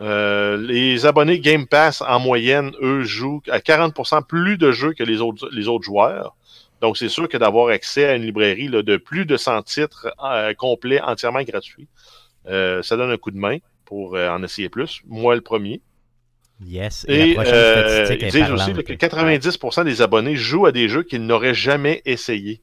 Euh, les abonnés Game Pass, en moyenne, eux, jouent à 40% plus de jeux que les autres, les autres joueurs. Donc, c'est sûr que d'avoir accès à une librairie là, de plus de 100 titres euh, complets, entièrement gratuits, euh, ça donne un coup de main pour en essayer plus. Moi, le premier. Yes. Et, la ils disent aussi là, que 90% des abonnés jouent à des jeux qu'ils n'auraient jamais essayés.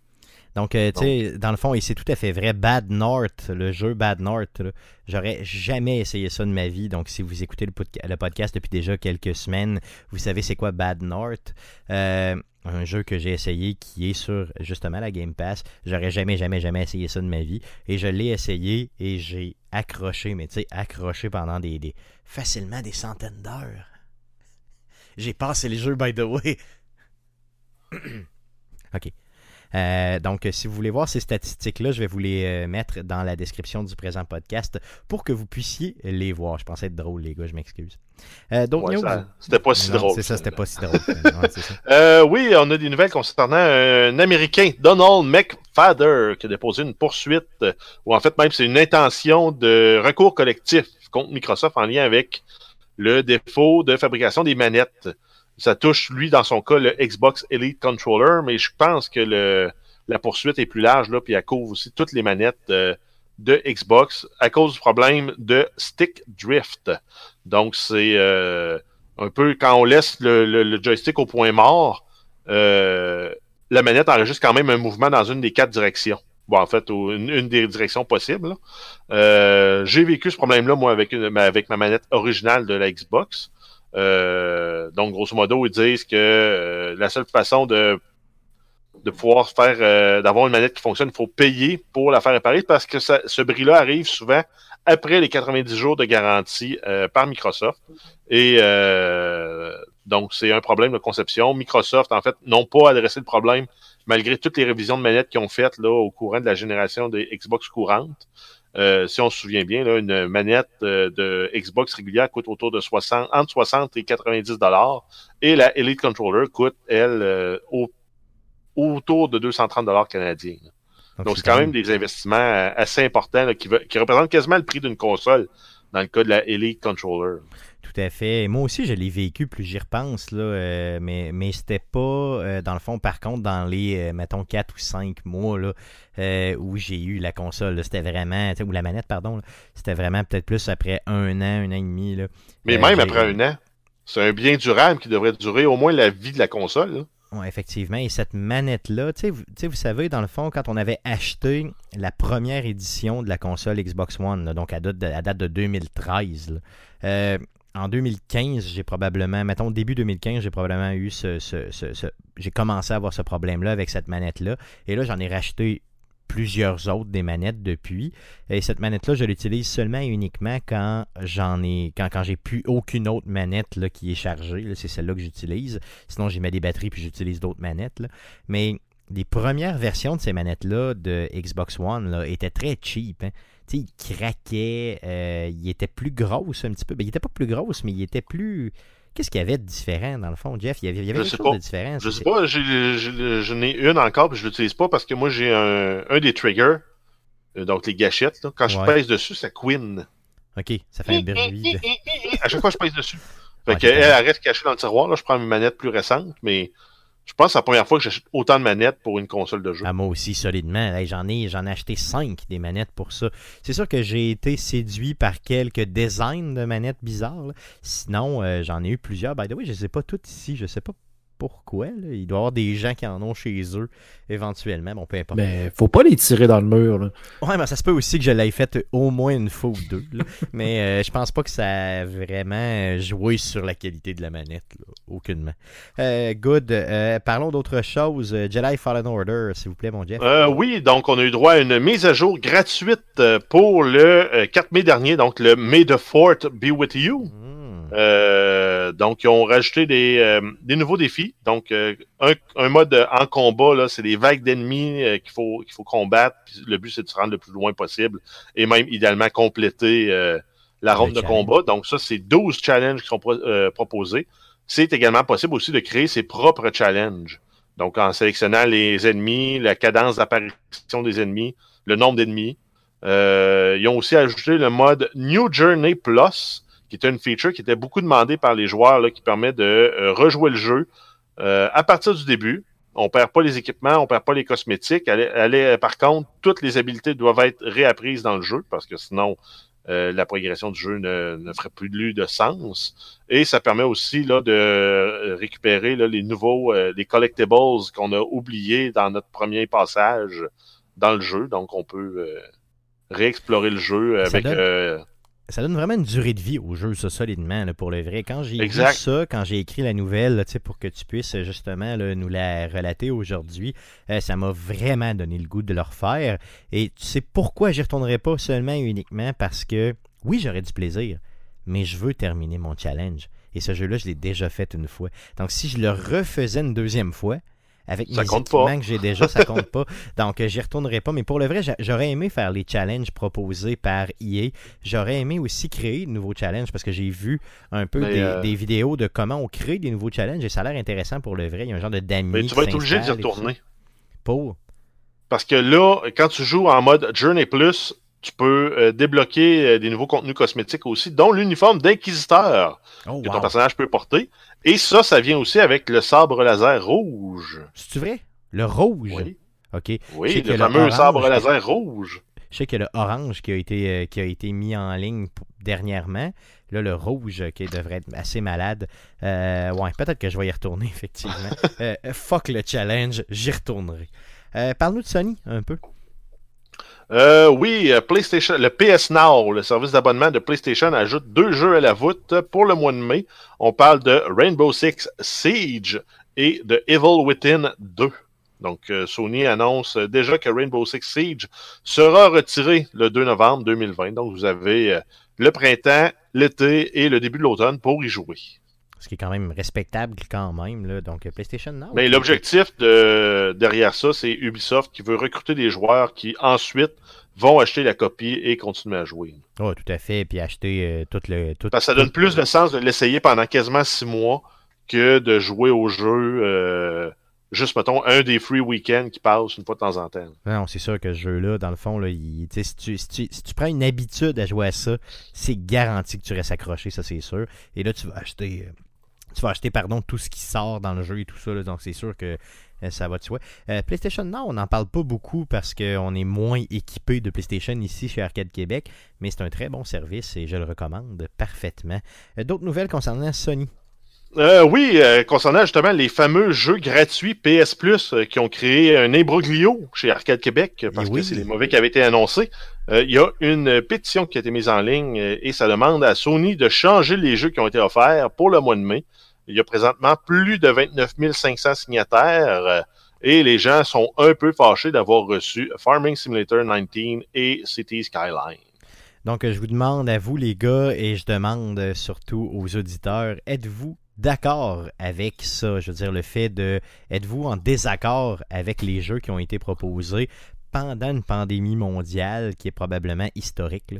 Donc, euh, tu sais, dans le fond, et c'est tout à fait vrai, Bad North, le jeu Bad North, là, j'aurais jamais essayé ça de ma vie. Donc, si vous écoutez le, podca- le podcast depuis déjà quelques semaines, vous savez c'est quoi Bad North. Euh, un jeu que j'ai essayé qui est sur justement la Game Pass. J'aurais jamais, jamais, jamais essayé ça de ma vie. Et je l'ai essayé et j'ai accroché, mais tu sais, accroché pendant des, des facilement des centaines d'heures. J'ai passé le jeu, by the way. ok. Euh, donc, si vous voulez voir ces statistiques-là, je vais vous les euh, mettre dans la description du présent podcast pour que vous puissiez les voir. Je pensais être drôle, les gars, je m'excuse. Euh, Ouais, ça- C'était pas si Non, drôle. C'est ça, c'était pas si drôle. Ouais, c'est ça. Euh, oui, on a des nouvelles concernant un Américain, Donald McFadder, qui a déposé une poursuite, ou en fait même c'est une intention de recours collectif contre Microsoft en lien avec le défaut de fabrication des manettes. Ça touche, lui, dans son cas, le Xbox Elite Controller, mais je pense que le, la poursuite est plus large, là, puis elle couvre aussi toutes les manettes de Xbox à cause du problème de stick drift. Donc, c'est euh, un peu quand on laisse le, le- le joystick au point mort, euh, la manette enregistre quand même un mouvement dans une des quatre directions. Bon, en fait, une, des directions possibles. Euh, J'ai vécu ce problème-là, moi, avec, une, avec ma manette originale de la Xbox. Euh, donc, grosso modo, ils disent que euh, la seule façon de de pouvoir faire euh, d'avoir une manette qui fonctionne, il faut payer pour la faire réparer parce que ce bris-là arrive souvent après les 90 jours de garantie par Microsoft. Et donc, c'est un problème de conception. Microsoft, en fait, n'ont pas adressé le problème malgré toutes les révisions de manettes qu'ils ont faites là, au courant de la génération des Xbox courantes. Euh, si on se souvient bien, là, une manette euh, de Xbox régulière coûte autour de 60, entre 60 et 90 dollars, et la Elite Controller coûte, elle, euh, au- autour de 230 dollars canadiens. Donc, c'est quand même des investissements euh, assez importants là, qui, qui représentent quasiment le prix d'une console dans le cas de la Elite Controller. Tout à fait. Et Moi aussi, je l'ai vécu, plus j'y repense, là, euh, mais, mais c'était pas, euh, dans le fond, par contre, dans les, euh, mettons, 4 ou 5 mois là, où j'ai eu la console. C'était vraiment, ou la manette, pardon, c'était vraiment peut-être plus après un an, un an et demi. Là. Mais même après un an, c'est un bien durable qui devrait durer au moins la vie de la console. là. Ouais, effectivement. Et cette manette-là, tu sais, vous, tu sais, vous savez, dans le fond, quand on avait acheté la première édition de la console Xbox One, là, donc à date de, à date de 2013, là, euh, en 2015, j'ai probablement, mettons début 2015, j'ai probablement eu ce, ce- j'ai commencé à avoir ce problème-là avec cette manette-là. Et là, j'en ai racheté plusieurs autres des manettes depuis. Et cette manette-là, je l'utilise seulement et uniquement quand j'en ai, quand, j'ai plus aucune autre manette là, qui est chargée. C'est celle-là que j'utilise. Sinon, j'y mets des batteries puis j'utilise d'autres manettes. Mais les premières versions de ces manettes-là de Xbox One là, étaient très cheap. hein. Ils craquaient, euh, ils étaient plus grosses un petit peu. Ben, ils étaient pas plus grosses, mais ils étaient plus. Qu'est-ce qu'il y avait de différent dans le fond, Jeff? Il y avait, il y avait Je quelque sais chose pas. de différent. Je sais pas, j'ai- j'ai- j'en ai une encore, puis je l'utilise pas parce que moi j'ai un, un des triggers, euh, donc les gâchettes. là. Quand je pèse dessus, ça queen. Ok, ça fait un bruit. de- À chaque fois que je pèse dessus. Fait Ouais, c'est elle reste cachée dans le tiroir. Là, je prends une manette plus récente, mais je pense que c'est la première fois que j'achète autant de manettes pour une console de jeu. Ah, moi aussi, solidement. J'en ai, j'en ai acheté 5 des manettes pour ça. C'est sûr que j'ai été séduit par quelques designs de manettes bizarres. Sinon, euh, j'en ai eu plusieurs. By the way, je ne les ai pas toutes ici. Je sais pas pourquoi. là. Il doit y avoir des gens qui en ont chez eux éventuellement. Bon, peu importe. Mais faut pas les tirer dans le mur. Là. Ouais, mais ça se peut aussi que je l'ai fait au moins une fois ou deux. là. mais euh, je pense pas que ça a vraiment joué sur la qualité de la manette. là. Aucunement. Euh, good. Euh, parlons d'autre chose. Jedi Fallen Order, s'il vous plaît, mon Jeff. Euh, oui, donc on a eu droit à une mise à jour gratuite pour le euh, 4 mai dernier, donc le May the Fort Be With You. Hmm. Euh, donc, ils ont rajouté des, euh, des nouveaux défis. Donc, euh, un, un mode en combat, là, c'est des vagues d'ennemis euh, qu'il faut, qu'il faut combattre. Puis le but, c'est de se rendre le plus loin possible et même idéalement compléter euh, la ronde de combat. Donc, ça, c'est 12 challenges qui sont pro- euh, proposés. C'est également possible aussi de créer ses propres challenges. Donc, en sélectionnant les ennemis, la cadence d'apparition des ennemis, le nombre d'ennemis. Euh, ils ont aussi ajouté le mode New Journey Plus, qui était une feature qui était beaucoup demandée par les joueurs, là, qui permet de euh, rejouer le jeu euh, à partir du début. On perd pas les équipements, on perd pas les cosmétiques. Elle est- elle est- par contre, toutes les habiletés doivent être réapprises dans le jeu parce que sinon, euh, la progression du jeu ne, ne ferait plus de de sens. Et ça permet aussi là, de euh, récupérer là, les nouveaux, euh, les collectibles qu'on a oubliés dans notre premier passage dans le jeu. Donc, on peut euh, réexplorer le jeu Ça avec donne- euh, ça donne vraiment une durée de vie au jeu, ça, solidement, là, pour le vrai. Quand j'ai vu Exact. ça, quand j'ai écrit la nouvelle, là, pour que tu puisses euh, justement là, nous la relater aujourd'hui, euh, ça m'a vraiment donné le goût de le refaire. Et tu sais pourquoi j'y retournerai pas seulement et uniquement? Parce que, oui, j'aurais du plaisir, mais je veux terminer mon challenge. Et ce jeu-là, je l'ai déjà fait une fois. Donc, si je le refaisais une deuxième fois, avec Ça mes équipements pas. que j'ai déjà, ça compte pas. Donc, j'y retournerai pas. Mais pour le vrai, j'a- j'aurais aimé faire les challenges proposés par EA. J'aurais aimé aussi créer de nouveaux challenges parce que j'ai vu un peu des, euh, des vidéos de comment on crée des nouveaux challenges et ça a l'air intéressant pour le vrai. Il y a un genre de d'amis. Mais tu vas être obligé d'y retourner. Pour? Parce que là, quand tu joues en mode Journey Plus, tu peux euh, débloquer euh, des nouveaux contenus cosmétiques aussi, dont l'uniforme d'inquisiteur Oh, que ton personnage peut porter. Et ça, ça vient aussi avec le sabre laser rouge. C'est-tu vrai? Le rouge? Oui, OK. Oui le fameux orange- sabre laser rouge. Je sais que le orange qui a été, euh, qui a été mis en ligne dernièrement, là, le rouge qui devrait être assez malade. Ouais, peut-être que je vais y retourner, effectivement. Fuck le challenge, j'y retournerai. Parle-nous de Sony un peu. Euh, oui, euh, PlayStation, le PS Now, le service d'abonnement de PlayStation, ajoute deux jeux à la voûte pour le mois de mai. On parle de Rainbow Six Siege et de Evil Within 2. Donc, euh, Sony annonce déjà que Rainbow Six Siege sera retiré le 2 novembre 2020. Donc, vous avez euh, le printemps, l'été et le début de l'automne pour y jouer. Ce qui est quand même respectable quand même. Là. Donc, euh, PlayStation Now. Mais l'objectif de, derrière ça, c'est Ubisoft qui veut recruter des joueurs qui ensuite vont acheter la copie et continuer à jouer. Oh, tout à fait. Puis acheter euh, tout le. Tout, Parce que ça donne plus de sens de l'essayer pendant quasiment six mois que de jouer au jeu euh, juste, mettons, un des free week-ends qui passe une fois de temps en temps. Non, c'est sûr que ce jeu-là, dans le fond, là, il- si, tu, si, tu, si tu prends une habitude à jouer à ça, c'est garanti que tu restes accroché, ça c'est sûr. Et là, tu vas acheter. Tu vas acheter, pardon, tout ce qui sort dans le jeu et tout ça. là. donc, c'est sûr que euh, ça va de soi. Euh, PlayStation Now, on n'en parle pas beaucoup parce qu'on est moins équipé de PlayStation ici chez Arcade Québec. Mais c'est un très bon service et je le recommande parfaitement. Euh, D'autres nouvelles concernant Sony? Euh, oui, concernant justement les fameux jeux gratuits PS Plus qui ont créé un imbroglio chez Arcade Québec, parce oui. que c'est les mauvais qui avaient été annoncés. Il y a une pétition qui a été mise en ligne et ça demande à Sony de changer les jeux qui ont été offerts pour le mois de mai. Il y a présentement plus de 29 500 signataires euh, et les gens sont un peu fâchés d'avoir reçu Farming Simulator 19 et City Skyline. Donc, je vous demande à vous, les gars, et je demande surtout aux auditeurs, êtes-vous d'accord avec ça? Je veux dire, le fait de... Êtes-vous en désaccord avec les jeux qui ont été proposés pendant une pandémie mondiale qui est probablement historique, là,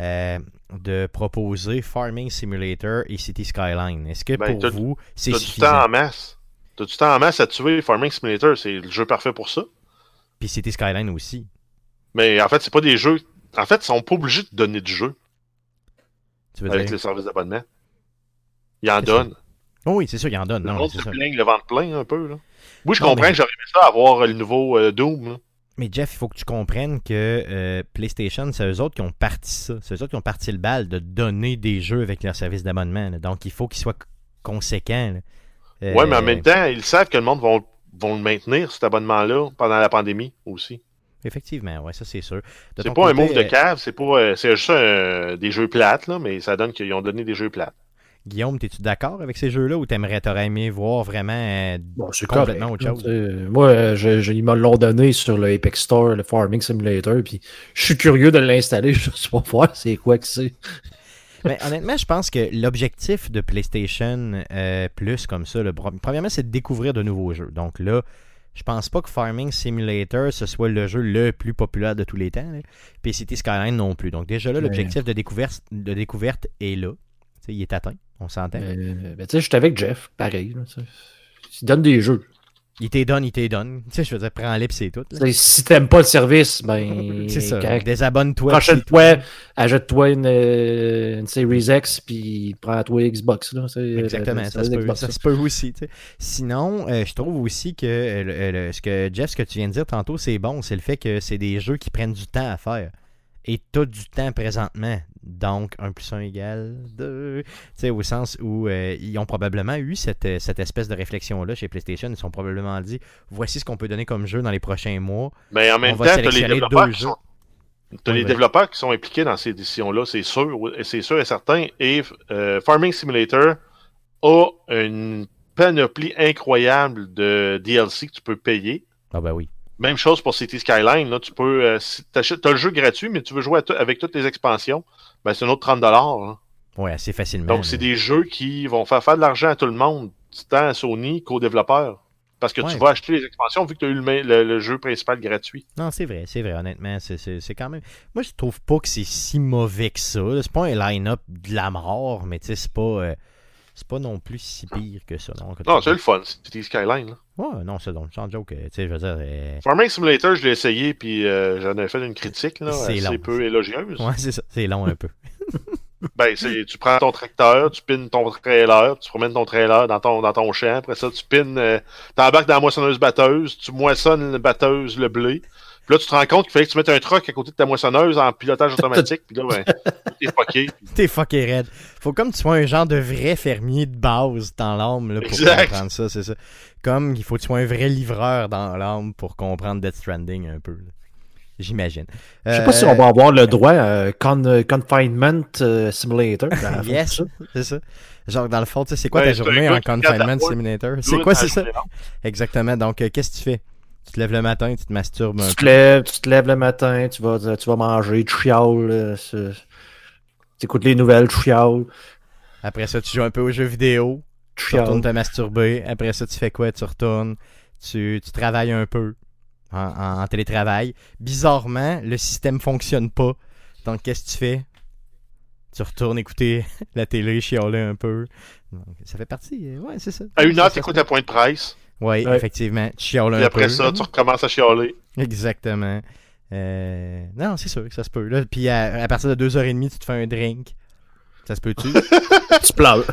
euh, de proposer Farming Simulator et City Skyline? Est-ce que Ben, pour vous, c'est T'as du temps suffisant? en masse. T'as du temps en masse à tuer Farming Simulator, c'est le jeu parfait pour ça. Puis City Skyline aussi. Mais en fait, c'est pas des jeux. En fait, ils sont pas obligés de donner du jeu Tu veux avec dire? les services d'abonnement. Ils en donnent. Oh oui, c'est sûr, il en donne. Le Non, monde c'est se plaigne le ventre plein un peu. Là. Oui, je Non, comprends mais- que j'aurais aimé ça avoir le nouveau euh, Doom. là. Mais Jeff, il faut que tu comprennes que euh, PlayStation, c'est eux autres qui ont parti ça. C'est eux autres qui ont parti le bal de donner des jeux avec leur service d'abonnement. Donc, il faut qu'ils soient conséquents. Euh, Ouais, mais en même temps, ils savent que le monde va vont le maintenir, cet abonnement-là, pendant la pandémie aussi. Effectivement, ouais, ça c'est sûr. C'est pas un move de euh, cave, c'est pas c'est juste des jeux plates, là, mais ça donne qu'ils ont donné des jeux plates. Guillaume, es-tu d'accord avec ces jeux-là ou t'aimerais, t'aurais aimé voir vraiment euh, Bon, complètement correct, autre chose? Moi, euh, je, je- ils me l'ont donné sur le Apex Store, le Farming Simulator, puis je suis curieux de l'installer, je sais pas voir c'est quoi que c'est. Mais honnêtement, je pense que l'objectif de PlayStation euh, Plus comme ça, le, premièrement, c'est de découvrir de nouveaux jeux. Donc là, je pense pas que Farming Simulator ce soit le jeu le plus populaire de tous les temps. là. Puis City Skyline non plus. Donc déjà là, l'objectif de découverte, de découverte est là. Il est atteint, on s'entend. Euh, ben, tu sais, j'étais avec Jeff, pareil. là. Il donne des jeux. Il t'est donne, il t'est donne. Tu sais, je veux dire, prends-les pis c'est tout. Si t'aimes pas le service, ben. C'est ça. Désabonne-toi. Achète-toi une, euh, une Series X, puis prends-toi Xbox. Là, c'est- Exactement, euh, ça se, peut, Xbox, ça se peut aussi. tu sais. Sinon, euh, je trouve aussi que euh, le- ce que Jeff, ce que tu viens de dire tantôt, c'est bon. C'est le fait que c'est des jeux qui prennent du temps à faire. Et tu as du temps présentement. Donc, 1 plus 1 égale 2. Tu sais, au sens où euh, ils ont probablement eu cette, euh, cette espèce de réflexion-là chez PlayStation. Ils se sont probablement dit voici ce qu'on peut donner comme jeu dans les prochains mois. Mais en même temps, t'as les développeurs deux qui jeux. sont, Oui, les développeurs qui sont impliqués dans ces décisions-là, c'est sûr, c'est sûr et certain. Et euh, Farming Simulator a une panoplie incroyable de DLC que tu peux payer. Ah ben oui. Même chose pour City Skyline. Là, tu peux, euh, t'as le jeu gratuit, mais tu veux jouer avec toutes les expansions, ben c'est un autre 30 dollars. Ouais, assez facilement. Donc c'est des jeux qui vont faire faire de l'argent à tout le monde, tant à Sony qu'aux développeurs. Parce que Ouais. tu vas acheter les expansions vu que tu as eu le, main- le- le jeu principal gratuit. Non, c'est vrai, c'est vrai, honnêtement. C'est, c'est- c'est quand même. Moi, je trouve pas que c'est si mauvais que ça. C'est pas un line-up de la mort, mais tu sais, c'est pas. euh, c'est pas non plus si pire que ça. Non, Non, c'est le fun, City Skyline. là. Ouais, non, c'est donc, sans joke. euh, Tu sais, je veux dire. euh, Farming Simulator, je l'ai essayé, puis euh, j'en ai fait une critique là, C'est assez long. peu élogieuse. Ouais, c'est ça. C'est long un peu. Ben, c'est, tu prends ton tracteur, tu pines ton trailer, tu promènes ton trailer dans ton, dans ton champ, après ça, tu pines, euh, t'embarques dans la moissonneuse batteuse, tu moissonnes la batteuse, le blé. Puis là, tu te rends compte qu'il fallait que tu mettes un truck à côté de ta moissonneuse en pilotage automatique, puis là, ben, t'es fucké. T'es fucké raide. Faut comme tu sois un genre de vrai fermier de base dans l'âme là, pour Exact. comprendre ça, c'est ça. Comme il faut que tu sois un vrai livreur dans l'âme pour comprendre Death Stranding un peu. là. J'imagine. Je sais pas si on va avoir le droit à con- Confinement euh, Simulator. Yes. C'est ça. Genre, dans le fond, tu sais, c'est quoi Ouais, ta journée en confinement simulator? C'est quoi, c'est ça? Exactement. Donc, euh, qu'est-ce que tu fais? Tu te lèves le matin, tu te masturbes un Tu te peu. lèves, tu te lèves le matin, tu vas, tu vas manger, tu chiales, euh, tu écoutes les nouvelles, tu chiales, Après ça, tu joues un peu aux jeux vidéo. tu Tu retournes te masturber. Après ça, tu fais quoi? Tu retournes. Tu, tu travailles un peu en, en- en télétravail. Bizarrement, le système fonctionne pas. Donc, qu'est-ce que tu fais? Tu retournes écouter la télé, chialer un peu. Donc, ça fait partie. euh, Ouais, c'est ça. À une heure, ça, t'écoutes ça- un point de presse, Ouais, Ouais. effectivement. Tu chiales un puis après peu. ça, tu recommences à chialer. Exactement. Euh, Non, c'est sûr que ça se peut. Là. Puis à, à partir de 2h30, tu te fais un drink. Ça se peut-tu? Tu pleures.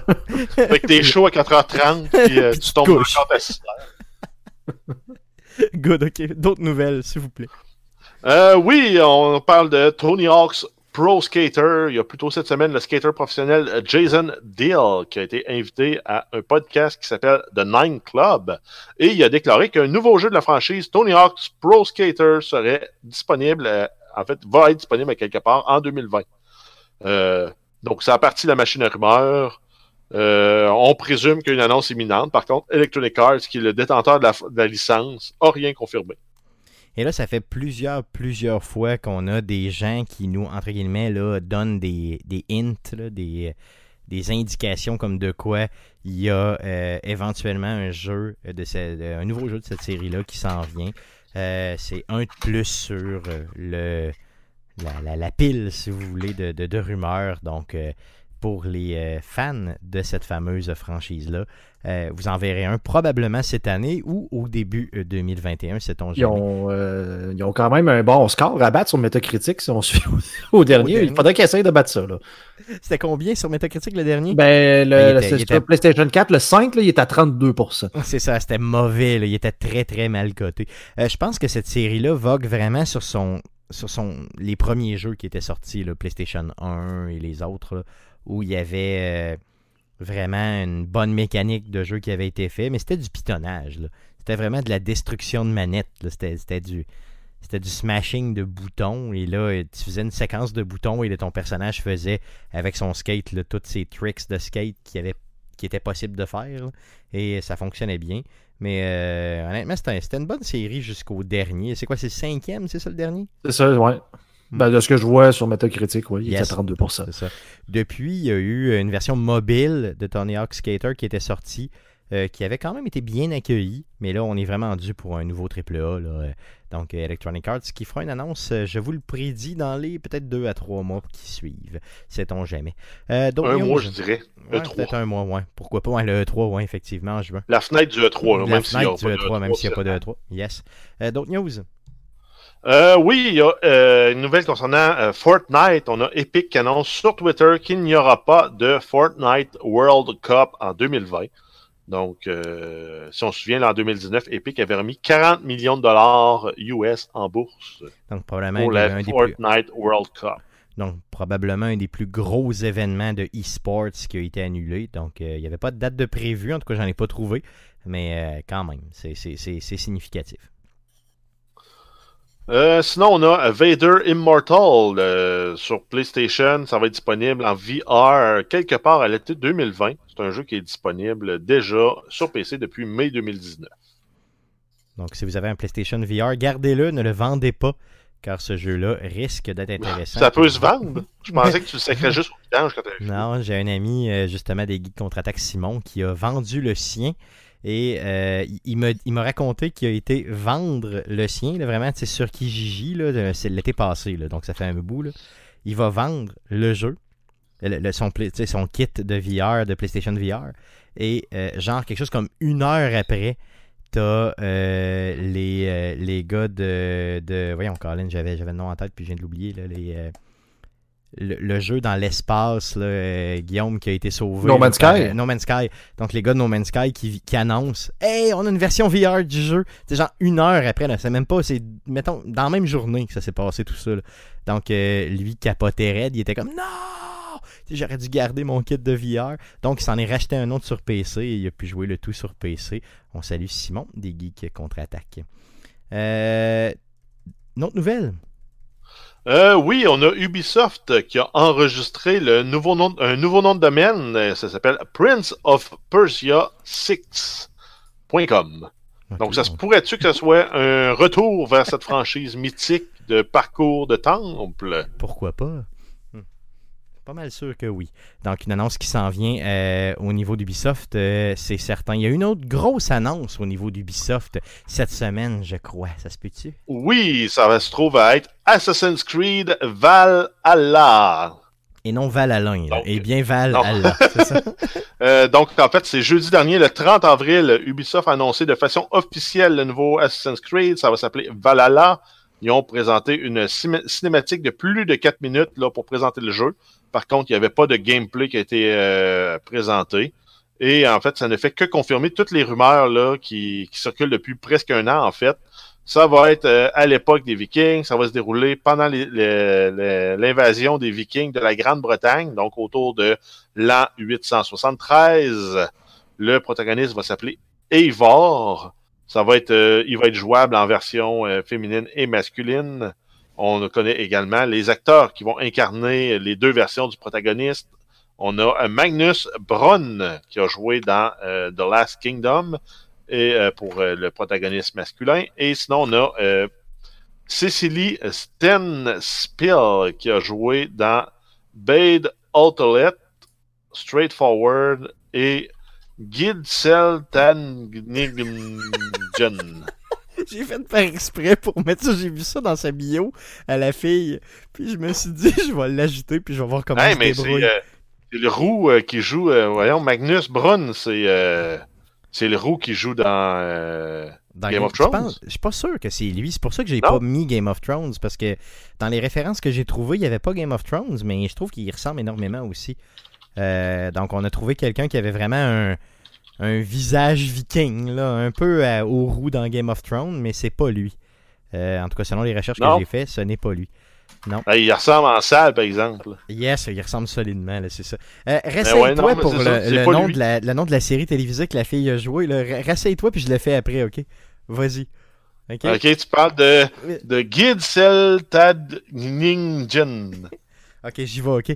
Fait que t'es chaud à 4h30, puis euh, Puis tu tu tombes couches. encore à 6 heures. Good, ok. D'autres nouvelles, s'il vous plaît. Euh, oui, on parle de Tony Hawk's Pro Skater. Il y a plutôt cette semaine le skater professionnel Jason Deal qui a été invité à un podcast qui s'appelle The Nine Club. Et il a déclaré qu'un nouveau jeu de la franchise, Tony Hawk's Pro Skater, serait disponible, euh, en fait, va être disponible à quelque part en 2020. Euh, donc, c'est à partir de la machine à rumeurs. Euh, on présume qu'il y a annonce imminente. Par contre, Electronic Arts, qui est le détenteur de la, de la licence, a rien confirmé. Et là, ça fait plusieurs, plusieurs fois qu'on a des gens qui nous, entre guillemets, là, donnent des, des hints, des, des indications comme de quoi il y a euh, éventuellement un jeu, de un nouveau jeu de cette série-là qui s'en vient. Euh, c'est un de plus sur euh, le, la, pile, si vous voulez, de, de, rumeurs. Donc, pour les fans de cette fameuse franchise-là, euh, vous en verrez un probablement cette année ou au début euh, 2021, sait-on Ils jamais. ont, euh, ils ont quand même un bon score à battre sur Metacritic si on suit au, au dernier. dernier. Il faudrait qu'ils essayent de battre ça. C'était combien sur Metacritic le dernier? Ben, le, Ben, le- était- c'est sur PlayStation 4, le 5, là, il est à 32%. C'est ça, c'était mauvais, là. il était très très mal coté. Euh, je pense que cette série-là vogue vraiment sur son sur son les premiers jeux qui étaient sortis, le PlayStation 1 et les autres, là, où il y avait vraiment une bonne mécanique de jeu qui avait été fait, mais c'était du pitonnage. C'était vraiment de la destruction de manettes. C'était du c'était du smashing de boutons et là tu faisais une séquence de boutons et ton personnage faisait avec son skate tous ces tricks de skate qui avait qui était possible de faire et ça fonctionnait bien. Mais euh, honnêtement, c'était une bonne série jusqu'au dernier. C'est quoi, c'est le cinquième, c'est ça le dernier? C'est ça, ouais. Ben, de ce que je vois sur Metacritic, oui, il Yes. est à 32%. C'est ça. Depuis, il y a eu une version mobile de Tony Hawk Skater qui était sortie, euh, qui avait quand même été bien accueillie. Mais là, on est vraiment dû pour un nouveau AAA. Là, euh, donc, euh, Electronic Arts, qui fera une annonce, je vous le prédis, dans les peut-être deux à trois mois qui suivent. Sait-on jamais. Euh, Un mois, je dirais. Ouais, E3. peut-être un mois, ouais. Pourquoi pas? Ouais, le E3, ouais, effectivement, en juin. La fenêtre du E3, là, La même s'il y a fenêtre pas du de E3, même s'il n'y a pas de c'est- E3. Yes. Euh, d'autres news? Euh, oui, il y a euh, une nouvelle concernant euh, Fortnite. On a Epic qui annonce sur Twitter qu'il n'y aura pas de Fortnite World Cup en 2020. Donc, si on se souvient, là, en 2019, Epic avait remis 40 millions de dollars US en bourse Donc, probablement pour la plus, Fortnite World Cup. donc, probablement un des plus gros événements de e-sports qui a été annulé. Donc, il n'y avait pas de date de prévu. En tout cas, j'en ai pas trouvé. Mais quand même, c'est significatif. Euh, sinon, on a Vader Immortal euh, sur PlayStation. Ça va être disponible en VR quelque part à l'été 2020. C'est un jeu qui est disponible déjà sur PC depuis mai 2019. Donc, si vous avez un PlayStation VR, gardez-le, ne le vendez pas, car ce jeu-là risque d'être intéressant. Ça peut se vendre. Je pensais que tu le sacrais juste au vidange quand tu Non, j'ai un ami, euh, justement, des guides contre-attaque, Simon, qui a vendu le sien. Et euh, il- m'a raconté qu'il a été vendre le sien, là, vraiment, c'est sur Kijiji, c'est l'été passé, là, donc ça fait un bout. Là. Il va vendre le jeu, le- son, kit de VR, de PlayStation VR, et euh, genre quelque chose comme une heure après, t'as euh, les, euh, gars de, de... Voyons, Colin, j'avais le nom en tête, puis je viens de l'oublier, les... le, le jeu dans l'espace, là, euh, Guillaume qui a été sauvé. No là, Man's par- Sky. euh, no Man's Sky. Donc les gars de No Man's Sky qui, qui annoncent Hey, on a une version VR du jeu. C'est genre une heure après, c'est même pas, c'est mettons, dans la même journée que ça s'est passé tout ça. là. Donc euh, lui capotait raide, il était comme Non! J'aurais dû garder mon kit de VR. Donc il s'en est racheté un autre sur PC et il a pu jouer le tout sur PC. On salue Simon des Geeks contre-attaque. Euh, une autre nouvelle. Euh, oui, on a Ubisoft qui a enregistré le nouveau nom, un nouveau nom de domaine. Euh, Ça s'appelle Prince of Persia 6.com. Donc, ça se pourrait-tu que ce soit un retour vers cette franchise mythique de parcours de temple? Pourquoi pas? Pas mal sûr que oui. Donc, une annonce qui s'en vient euh, au niveau d'Ubisoft, euh, c'est certain. Il y a une autre grosse annonce au niveau d'Ubisoft cette semaine, je crois. Ça se peut-tu? Oui, ça va se trouver à être Assassin's Creed Valhalla. Et non Valhalla, Et bien Val non. Allah, c'est ça? Euh, donc, en fait, c'est jeudi dernier, le 30 avril, Ubisoft a annoncé de façon officielle le nouveau Assassin's Creed. Ça va s'appeler Valhalla. Ils ont présenté une cinématique de plus de 4 minutes là, pour présenter le jeu. Par contre, il n'y avait pas de gameplay qui a été euh, présenté. Et en fait, ça ne fait que confirmer toutes les rumeurs là, qui, circulent depuis presque un an, en fait. Ça va être euh, à l'époque des Vikings, ça va se dérouler pendant l'invasion des Vikings de la Grande-Bretagne, donc autour de l'an 873. Le protagoniste va s'appeler Eivor. Ça va être, euh, il va être jouable en version euh, féminine et masculine. On connaît également les acteurs qui vont incarner les deux versions du protagoniste. On a euh, Magnus Brunn qui a joué dans euh, The Last Kingdom et pour le protagoniste masculin. Et sinon, on a Cecily Stenspiel qui a joué dans Bade Ultimate, Straightforward et Gidsel. J'ai fait par exprès pour mettre ça. J'ai vu ça dans sa bio à la fille. Puis je me suis dit, je vais l'ajouter, puis je vais voir comment Hey, mais c'est euh, c'est le roux euh, qui joue, euh, voyons, Magnus Brunn, c'est c'est le roux qui joue dans. Dans Game of je Thrones? pense- Je suis pas sûr que c'est lui. C'est pour ça que j'ai pas mis Game of Thrones. Parce que dans les références que j'ai trouvées, il n'y avait pas Game of Thrones, mais je trouve qu'il y ressemble énormément aussi. Euh, donc, on a trouvé quelqu'un qui avait vraiment un, un visage viking, là, un peu à- au roux dans Game of Thrones, mais c'est pas lui. Euh, en tout cas, selon les recherches Non. que j'ai faites, ce n'est pas lui. hey, il ressemble en salle, par exemple. Yes, il ressemble solidement, là, c'est ça. Euh, ouais, Ressaye-toi non, mais pour le, ça, nom de la, le nom de la série télévisée que la fille a joué. là. R- Ressaye-toi, puis je le fais après, ok? Vas-y. Ok? Ok, tu parles de, de Gidsel Tangningen. Ok, j'y vais, ok?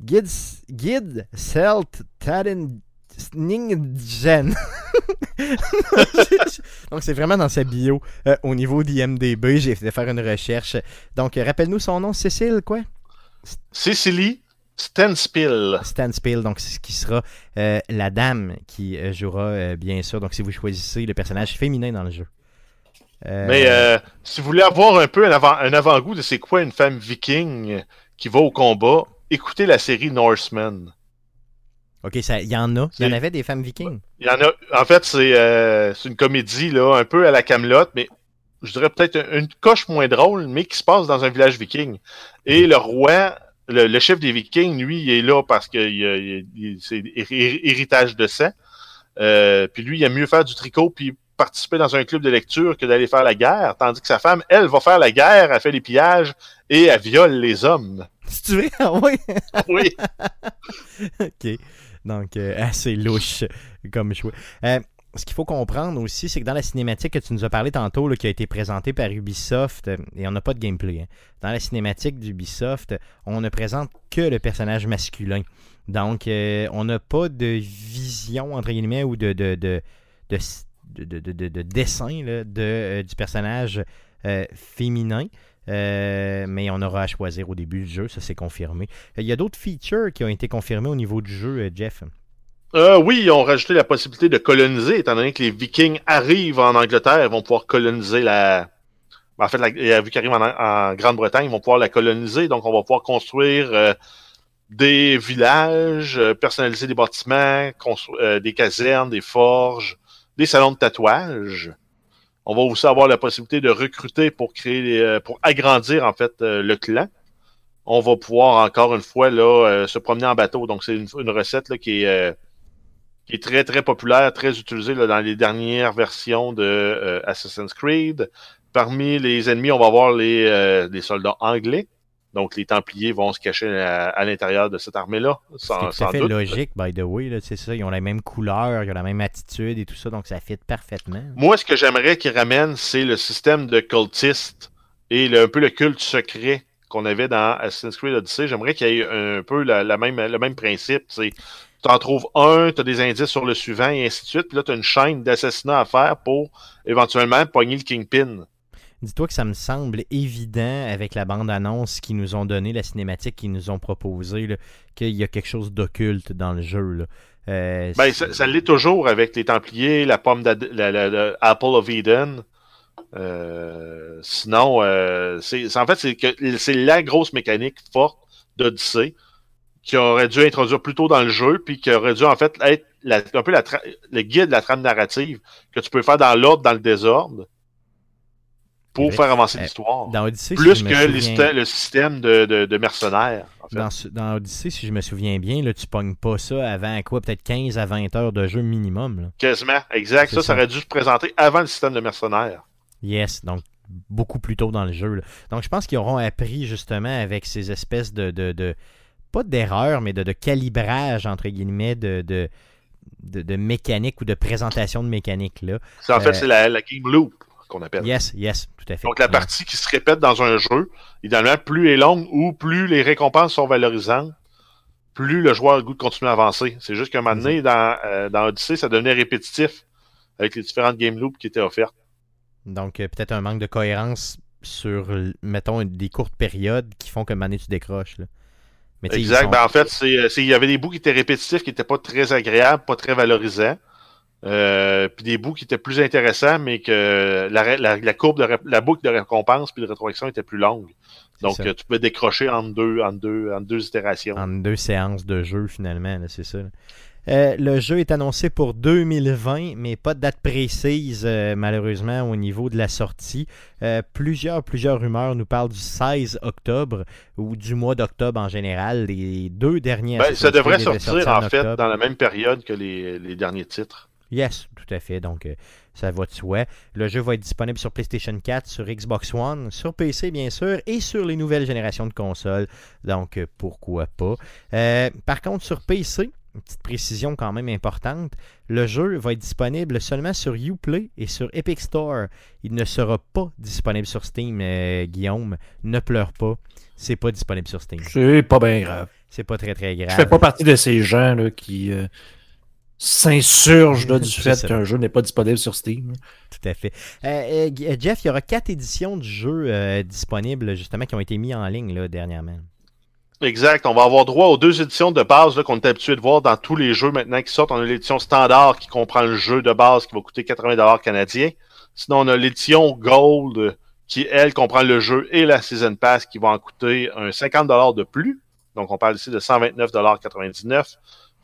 Guide Selt Taden Ningen. Donc, c'est vraiment dans sa bio. Euh, au niveau d'IMDB, j'ai fait faire une recherche. Donc, euh, rappelle-nous son nom, Cécile, quoi? Cecily Stenspiel. Stan Spiel, donc c'est ce qui sera euh, la dame qui euh, jouera, euh, bien sûr. Donc, si vous choisissez le personnage féminin dans le jeu. Euh, Mais euh, si vous voulez avoir un peu un, avant, un avant-goût de c'est quoi une femme viking qui va au combat, écoutez la série Norseman. Ok, il y en a. Il y en avait des femmes vikings. Il y en a. En fait, c'est euh, c'est une comédie là, un peu à la Camelot, mais je dirais peut-être une, une coche moins drôle, mais qui se passe dans un village viking. Et le roi, le, le chef des Vikings, lui, il est là parce que c'est hé- héritage de sang. Euh, puis lui, il aime mieux faire du tricot puis participer dans un club de lecture que d'aller faire la guerre, tandis que sa femme, elle, va faire la guerre, elle fait les pillages et elle viole les hommes. Si tu veux, ah ouais. Oui. ok. Donc, euh, assez louche comme choix. Euh, ce qu'il faut comprendre aussi, c'est que dans la cinématique que tu nous as parlé tantôt, là, qui a été présentée par Ubisoft, euh, et on n'a pas de gameplay, hein. dans la cinématique d'Ubisoft, on ne présente que le personnage masculin. Donc, euh, on n'a pas de vision, entre guillemets, ou de, de, de, de, de- de- de- de dessin euh, du personnage euh, féminin. Euh, mais on aura à choisir au début du jeu, ça c'est confirmé. Il y a d'autres features qui ont été confirmés au niveau du jeu, Jeff. Oui, ils ont rajouté la possibilité de coloniser, étant donné que les Vikings arrivent en Angleterre, ils vont pouvoir coloniser la. En fait, la... vu qu'ils arrivent en, en Grande-Bretagne, ils vont pouvoir la coloniser, donc on va pouvoir construire des villages, personnaliser des bâtiments, des casernes, des forges, des salons de tatouage. On va aussi avoir la possibilité de recruter pour créer, les, euh, pour agrandir en fait euh, le clan. On va pouvoir encore une fois là euh, se promener en bateau. Donc c'est une, recette là, qui est très très populaire, très utilisée dans les dernières versions de Assassin's Creed. Parmi les ennemis, on va avoir les, les soldats anglais. Donc les Templiers vont se cacher à, à l'intérieur de cette armée-là, C'est tout à fait doute. logique, by the way. C'est ça, ils ont la même couleur, ils ont la même attitude et tout ça, donc ça fit parfaitement. Moi, ce que j'aimerais qu'ils ramènent, c'est le système de cultiste et le- un peu le culte secret qu'on avait dans Assassin's Creed Odyssey. J'aimerais qu'il y ait un peu la, la même, le même principe. Tu en trouves un, tu as des indices sur le suivant et ainsi de suite. Puis là, tu as une chaîne d'assassinats à faire pour éventuellement pogner le Kingpin. Dis-toi que ça me semble évident avec la bande-annonce qu'ils nous ont donné, la cinématique qu'ils nous ont proposée, qu'il y a quelque chose d'occulte dans le jeu. là. Euh, Ben, ça, ça l'est toujours avec les Templiers, la pomme d'Ad- la, la- la Apple of Eden. Euh, sinon, euh, c'est en fait, c'est la grosse mécanique forte d'Odyssey qui aurait dû introduire plus tôt dans le jeu, puis qui aurait dû en fait être la- un peu la le guide de la trame narrative que tu peux faire dans l'ordre, dans le désordre, pour faire avancer Euh, l'histoire. dans Odyssey, Plus si que souviens- le système- de, de, de mercenaires. En fait. Dans, Odyssey, si je me souviens bien, là, tu pognes pas ça avant quoi, peut-être 15 à 20 heures de jeu minimum. là. Quasiment, exact. Ça, ça ça. aurait dû se présenter avant le système de mercenaires. Yes, donc beaucoup plus tôt dans le jeu. là. Donc je pense qu'ils auront appris justement avec ces espèces de. de, de- pas d'erreurs, mais de, de calibrage, entre guillemets, de, de, mécanique ou de présentation de mécanique. Là. En Euh, fait c'est la, la game loop qu'on appelle. Yes, yes, tout à fait. Donc la partie qui se répète dans un jeu, idéalement, plus elle est longue ou plus les récompenses sont valorisantes, plus le joueur a le goût de continuer à avancer. C'est juste qu'à un moment donné, dans, euh, dans Odyssey, ça devenait répétitif avec les différentes game loops qui étaient offertes. Donc euh, peut-être un manque de cohérence sur, mettons, des courtes périodes qui font que donné, tu décroches. là. Mais Exact. sont- Ben, en fait, euh, c'est- il y avait des bouts qui étaient répétitifs, qui n'étaient pas très agréables, pas très valorisants. Euh, puis des bouts qui étaient plus intéressants, mais que la, ré- la, la courbe de la boucle de récompense puis de rétroaction était plus longue. Donc ça. euh, tu pouvais décrocher entre deux, entre deux, entre deux itérations. en deux séances de jeu finalement, c'est ça. là. Euh, le jeu est annoncé pour 2020, mais pas de date précise euh, malheureusement au niveau de la sortie. Euh, plusieurs, plusieurs rumeurs nous parlent du 16 octobre ou du mois d'octobre en général. Les deux derniers. Ben, ça devrait sortir en fait dans la même période que les, les derniers titres. Yes, tout à fait. Donc, euh, ça va de soi. Le jeu va être disponible sur PlayStation 4, sur Xbox One, sur PC, bien sûr, et sur les nouvelles générations de consoles. Donc, euh, pourquoi pas. Euh, par contre, sur PC, une petite précision quand même importante, le jeu va être disponible seulement sur Uplay et sur Epic Store. Il ne sera pas disponible sur Steam, Guillaume. Ne pleure pas. C'est pas disponible sur Steam. C'est pas bien grave. C'est pas très très grave. Je fais pas partie de ces gens là, qui s'insurgent là, du C'est fait qu'un jeu n'est pas disponible sur Steam. Tout à fait. Euh, euh, Jeff, il y aura quatre éditions du jeu euh, disponibles, justement, qui ont été mis en ligne là, dernièrement. Exact. On va avoir droit aux deux éditions de base là, qu'on est habitué de voir dans tous les jeux maintenant qui sortent. On a l'édition standard qui comprend le jeu de base qui va coûter 80$ canadiens. Sinon, on a l'édition Gold qui, elle, comprend le jeu et la Season Pass qui va en coûter un 50$ de plus. Donc, on parle ici de 129,99$.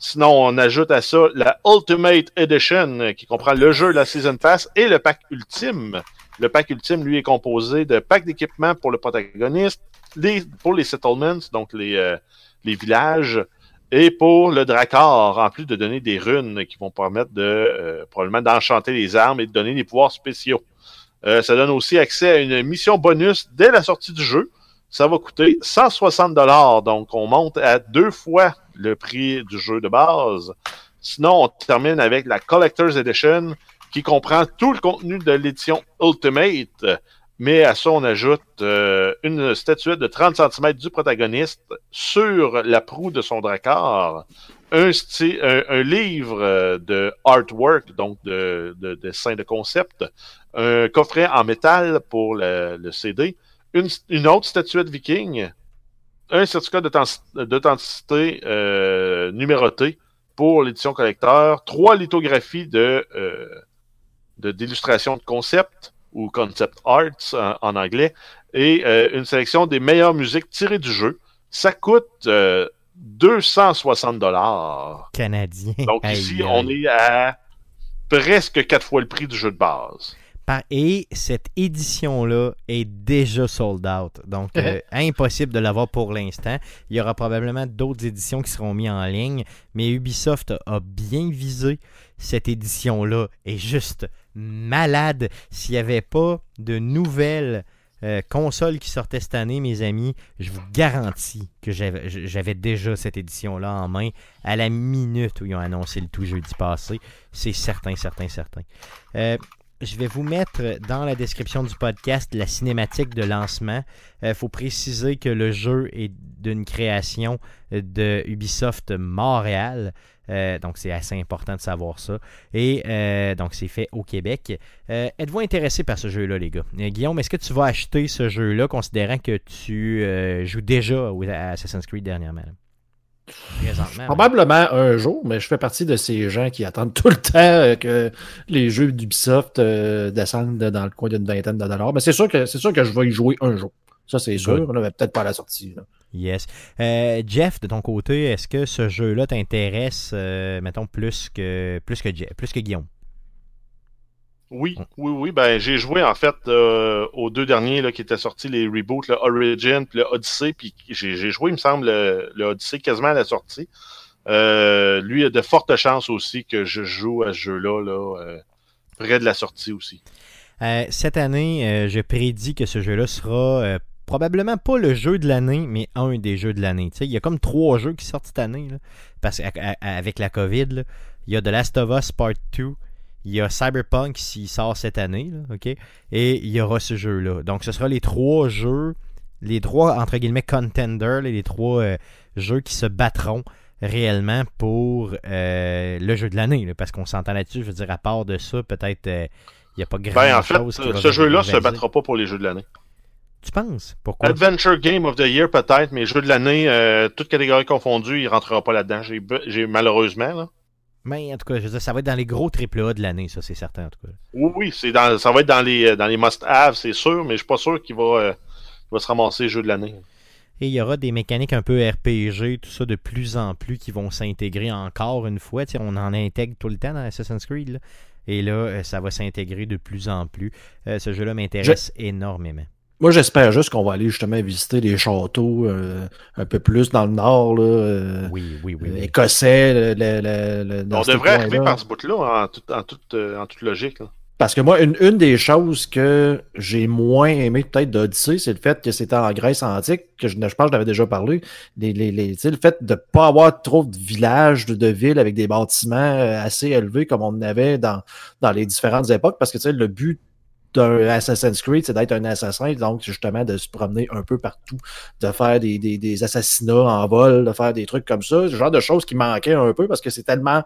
Sinon, on ajoute à ça la Ultimate Edition euh, qui comprend le jeu, la Season Pass et le pack ultime. Le pack ultime, lui, est composé de packs d'équipement pour le protagoniste, pour les settlements, donc les, euh, les villages, et pour le Drakkar, en plus de donner des runes qui vont permettre euh, probablement d'enchanter les armes et de donner des pouvoirs spéciaux. Ça donne aussi accès à une mission bonus dès la sortie du jeu. Ça va coûter 160 dollars, donc on monte à deux fois le prix du jeu de base. Sinon, on termine avec la Collector's Edition qui comprend tout le contenu de l'édition Ultimate. Mais à ça, on ajoute euh, une statuette de 30 cm du protagoniste sur la proue de son dracard, un, livre euh, de artwork, donc de, de dessin de concept, un coffret en métal pour le, CD, une autre statuette viking, un certificat d'authenti- d'authenticité euh, numéroté pour l'édition collecteur, trois lithographies de euh, de- d'illustration de, concept ou concept arts en, en anglais et euh, une sélection des meilleures musiques tirées du jeu. Ça coûte euh, 260 dollars. Canadien. Donc ici, on est à presque quatre fois le prix du jeu de base. Par- Et cette édition-là est déjà sold out. Donc, euh, impossible de l'avoir pour l'instant. Il y aura probablement d'autres éditions qui seront mises en ligne. Mais Ubisoft a bien visé cette édition-là. est juste malade. S'il n'y avait pas de nouvelles euh, consoles qui sortaient cette année, mes amis, je vous garantis que j'avais j'avais déjà cette édition-là en main à la minute où ils ont annoncé le tout jeudi passé. C'est certain, certain, certain. Euh, je vais vous mettre dans la description du podcast la cinématique de lancement. Il faut préciser que le jeu est d'une création de Ubisoft Montréal. Euh, donc, c'est assez important de savoir ça. Et euh, donc, c'est fait au Québec. Euh, Êtes-vous intéressé par ce jeu-là, les gars? Euh, Guillaume, est-ce que tu vas acheter ce jeu-là, considérant que tu euh, joues déjà à Assassin's Creed dernièrement? Présentement. Probablement un jour, mais je fais partie de ces gens qui attendent tout le temps euh, que les jeux d'Ubisoft euh, descendent dans le coin d'une vingtaine de dollars. Mais c'est sûr que c'est sûr que je vais y jouer un jour. Ça, c'est sûr, là, mais peut-être pas à la sortie. là. Yes. Euh, Jeff, de ton côté, est-ce que ce jeu-là t'intéresse, euh, mettons, plus que, plus, que, Jeff- plus que Guillaume? Oui, Mm. oui, oui. Ben, j'ai joué en fait euh, aux deux derniers là, qui étaient sortis, les reboots, le Origin puis le Odyssey. Puis j'ai joué, il me semble, le, le Odyssey quasiment à la sortie. Euh, lui, il a de fortes chances aussi que je joue à ce jeu-là là, euh, près de la sortie aussi. Cette année, je prédis que ce jeu-là sera probablement pas le jeu de l'année, mais un des jeux de l'année. Il y a comme trois jeux qui sortent cette année, là, parce qu'avec la COVID, là, il y a The Last of Us Part 2, il y a Cyberpunk qui sort cette année, là, ok, et il y aura ce jeu-là. Donc, ce sera les trois jeux, les trois, entre guillemets, contenders, les trois euh, jeux qui se battront réellement pour euh, le jeu de l'année, parce qu'on s'entend là-dessus, je veux dire, à part de ça, peut-être... euh, il n'y a pas grand Ben, en chose ce jeu-là se battra pas pour les jeux de l'année. Tu penses? Pourquoi? Adventure Game of the Year, peut-être, mais jeux de l'année, toutes catégories confondues, il rentrera pas là-dedans. J'ai malheureusement. Là. Mais en tout cas, je veux dire, ça va être dans les gros AAA de l'année, ça, c'est certain, en tout cas. Oui, oui, c'est dans, ça va être dans les, dans les must-have, c'est sûr, mais je suis pas sûr qu'il va, euh, qu'il va se ramasser jeu de l'année. Et il y aura des mécaniques un peu RPG, tout ça, de plus en plus qui vont s'intégrer encore une fois. On en intègre tout le temps dans Assassin's Creed. là. Et là, euh, ça va s'intégrer de plus en plus. Euh, ce jeu-là m'intéresse énormément. Moi, j'espère juste qu'on va aller justement visiter les châteaux euh, un peu plus dans le nord, là, euh, Oui, oui, oui. oui. écossais. le- le- le- le- dans On devrait arriver par ce bout-là en, tout- en, toute, euh, en toute logique. là. Parce que moi, une, une des choses que j'ai moins aimé peut-être d'Odyssey, c'est le fait que c'était en Grèce antique, que je, je pense que j'en avais déjà parlé. Les, les, les- tu sais, le fait de pas avoir trop de villages, de, de villes avec des bâtiments euh, assez élevés comme on en avait dans, dans les différentes époques. Parce que tu sais, le but d'un Assassin's Creed, c'est d'être un assassin, donc justement de se promener un peu partout, de faire des, des, assassinats en vol, de faire des trucs comme ça, ce genre de choses qui manquaient un peu parce que c'est tellement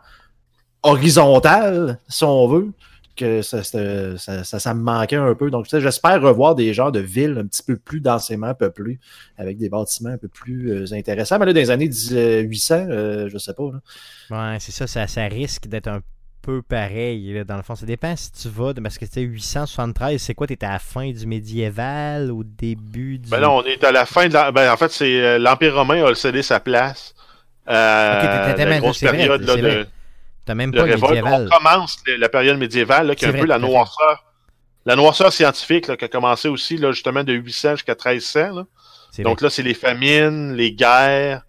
horizontal, si on veut, que ça, ça, me manquait un peu. Donc, j'espère revoir des genres de villes un petit peu plus densément peuplées, avec des bâtiments un peu plus euh, intéressants. Mais là, dans les années 10, euh, 800, euh, je sais pas. Là. Ouais, c'est ça, ça risque d'être un peu pareil. là, dans le fond, ça dépend si tu vas, de- parce que tu sais, 873, c'est quoi T'étais à la fin du médiéval, au début du. Ben là, on est à la fin de la... Ben, en fait, c'est euh, l'Empire romain a cédé sa place. Euh, Ok, t'étais- t'étais la même- grosse vrai, là, de. T'as même pas le médiéval. On commence la période médiévale, là, qui est un vrai, peu la noirceur. La noirceur scientifique là, qui a commencé aussi là, justement de 800 jusqu'à 1300. Là. C'est Donc là, c'est les famines, les guerres,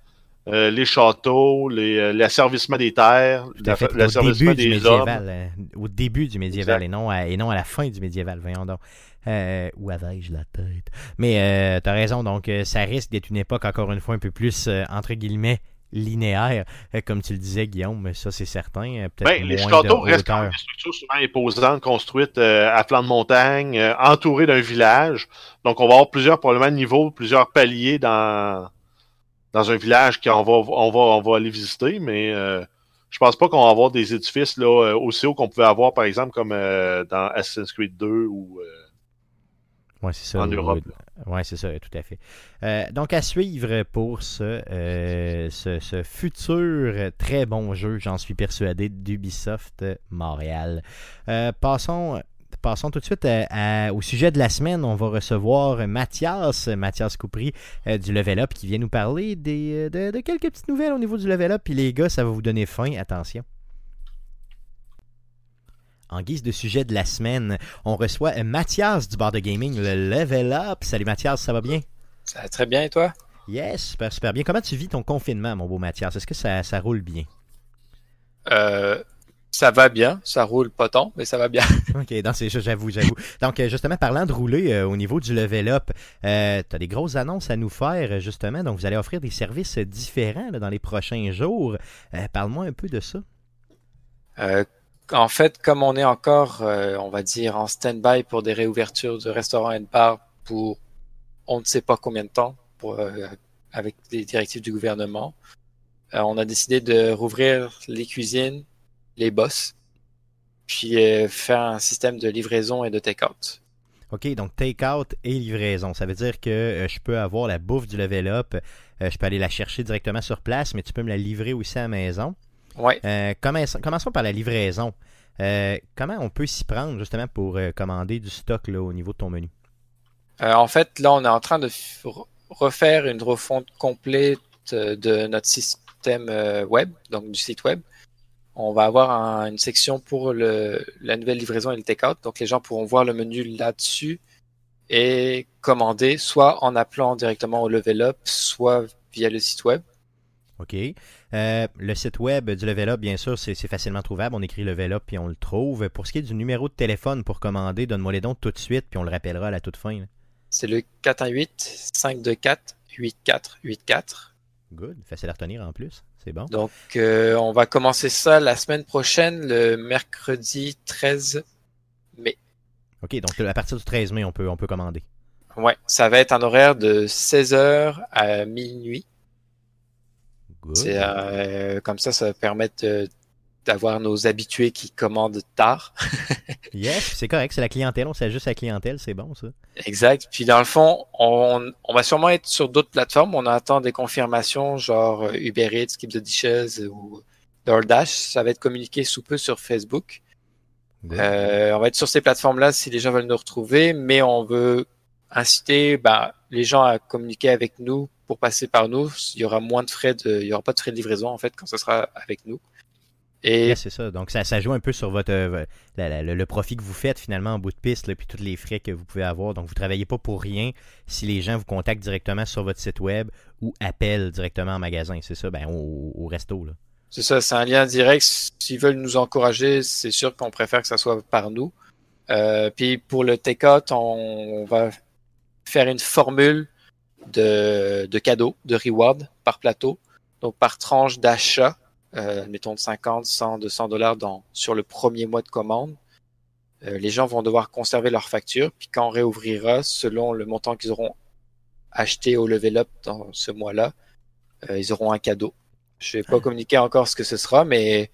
euh, les châteaux, les, euh, l'asservissement des terres, l'asservissement début du des hommes. médiéval. euh, au début du médiéval et non, à, et non à la fin du médiéval, voyons donc. Euh, où avais-je la tête? Mais euh, t'as raison, donc euh, ça risque d'être une époque, encore une fois, un peu plus, euh, entre guillemets, linéaire, euh, comme tu le disais, Guillaume. Ça, c'est certain. euh, Ben, les châteaux restent des structures souvent imposantes, construites euh, à flanc de montagne, euh, entourées d'un village. Donc, on va avoir plusieurs, probablement, niveaux, plusieurs paliers dans, dans un village qu'on va, on va, on va aller visiter, mais euh, je pense pas qu'on va avoir des édifices là, euh, aussi hauts qu'on pouvait avoir, par exemple, comme euh, dans Assassin's Creed 2 ou euh, Ouais, c'est ça. en Europe. Oui, c'est ça, tout à fait. Donc, à suivre pour ce, ce, ce futur très bon jeu, j'en suis persuadé, d'Ubisoft Montréal. Passons, passons tout de suite à- à- au sujet de la semaine. On va recevoir Mathias, Mathias Coupry euh, du Level Up qui vient nous parler des, euh, de, de quelques petites nouvelles au niveau du Level Up. Puis les gars, ça va vous donner faim. Attention. En guise de sujet de la semaine, on reçoit euh, Mathias du bar de gaming, le Level Up. Salut Mathias, ça va bien? Ça va très bien et toi? Yes, super, super bien. Comment tu vis ton confinement, mon beau Mathias? Est-ce que ça, ça roule bien? Euh, ça va bien, ça roule pas tant, mais ça va bien. Ok, c'est j'avoue, j'avoue. Donc, euh, justement, parlant de rouler euh, au niveau du level up, euh, tu as des grosses annonces à nous faire, euh, justement. Donc, vous allez offrir des services différents là, dans les prochains jours. Euh, Parle-moi un peu de ça. En fait, comme on est encore, on va dire, en stand-by pour des réouvertures de restaurants et de bars pour on ne sait pas combien de temps, pour, avec les directives du gouvernement, on a décidé de rouvrir les cuisines, les boss, puis euh, faire un système de livraison et de take-out. OK, donc take-out et livraison. Ça veut dire que euh, je peux avoir la bouffe du level up, euh, je peux aller la chercher directement sur place, mais tu peux me la livrer aussi à la maison. Euh, commençons, par la livraison? Comment on peut s'y prendre justement pour commander du stock là, au niveau de ton menu? En fait, là, on est en train de refaire une refonte complète de notre système web, donc du site web. On va avoir un- une section pour le, la nouvelle livraison et le take-out. Donc, les gens pourront voir le menu là-dessus et commander soit en appelant directement au level up, soit via le site web. OK. Euh, le site web du Level Up, bien sûr, c'est facilement trouvable. On écrit Level Up puis on le trouve. Pour ce qui est du numéro de téléphone pour commander, donne-moi les dons tout de suite puis on le rappellera à la toute fin. C'est le 418-524-8484. Good. Facile à retenir en plus. C'est bon. Donc, euh, on va commencer ça la semaine prochaine, le mercredi 13 mai. OK. Donc, à partir du 13 mai, on peut, on peut commander. Ouais, ça va être un horaire de 16h à minuit. C'est euh, comme ça, ça va permettre euh, d'avoir nos habitués qui commandent tard. Yes, c'est correct. C'est la clientèle. On s'ajuste à la clientèle. C'est bon, ça. exact. Puis dans le fond, on, on va sûrement être sur d'autres plateformes. On attend des confirmations, genre euh, Uber Eats, Keep the Dishes ou DoorDash. Ça va être communiqué sous peu sur Facebook. Euh, on va être sur ces plateformes-là si les gens veulent nous retrouver, mais on veut inciter ben, les gens à communiquer avec nous pour passer par nous. Il y aura moins de frais de, il y aura pas de frais de livraison en fait quand ce sera avec nous. Et c'est ça. Donc, ça, ça joue un peu sur votre euh, la- la- le, le profit que vous faites finalement en bout de piste, là, puis tous les frais que vous pouvez avoir. Donc, vous travaillez pas pour rien si les gens vous contactent directement sur votre site web ou appellent directement en magasin. C'est ça, ben, au, au resto. Là. c'est ça, c'est un lien direct. S'ils veulent nous encourager, c'est sûr qu'on préfère que ça soit par nous. Euh, puis pour le take-out, on, on va faire une formule de, de cadeaux, de reward par plateau. Donc par tranche d'achat, euh, mettons de 50, 100, 200 dollars dans, sur le premier mois de commande. Euh, les gens vont devoir conserver leur facture, puis quand on réouvrira, selon le montant qu'ils auront acheté au level up dans ce mois-là, euh, ils auront un cadeau. Je vais pas communiquer encore ce que ce sera, mais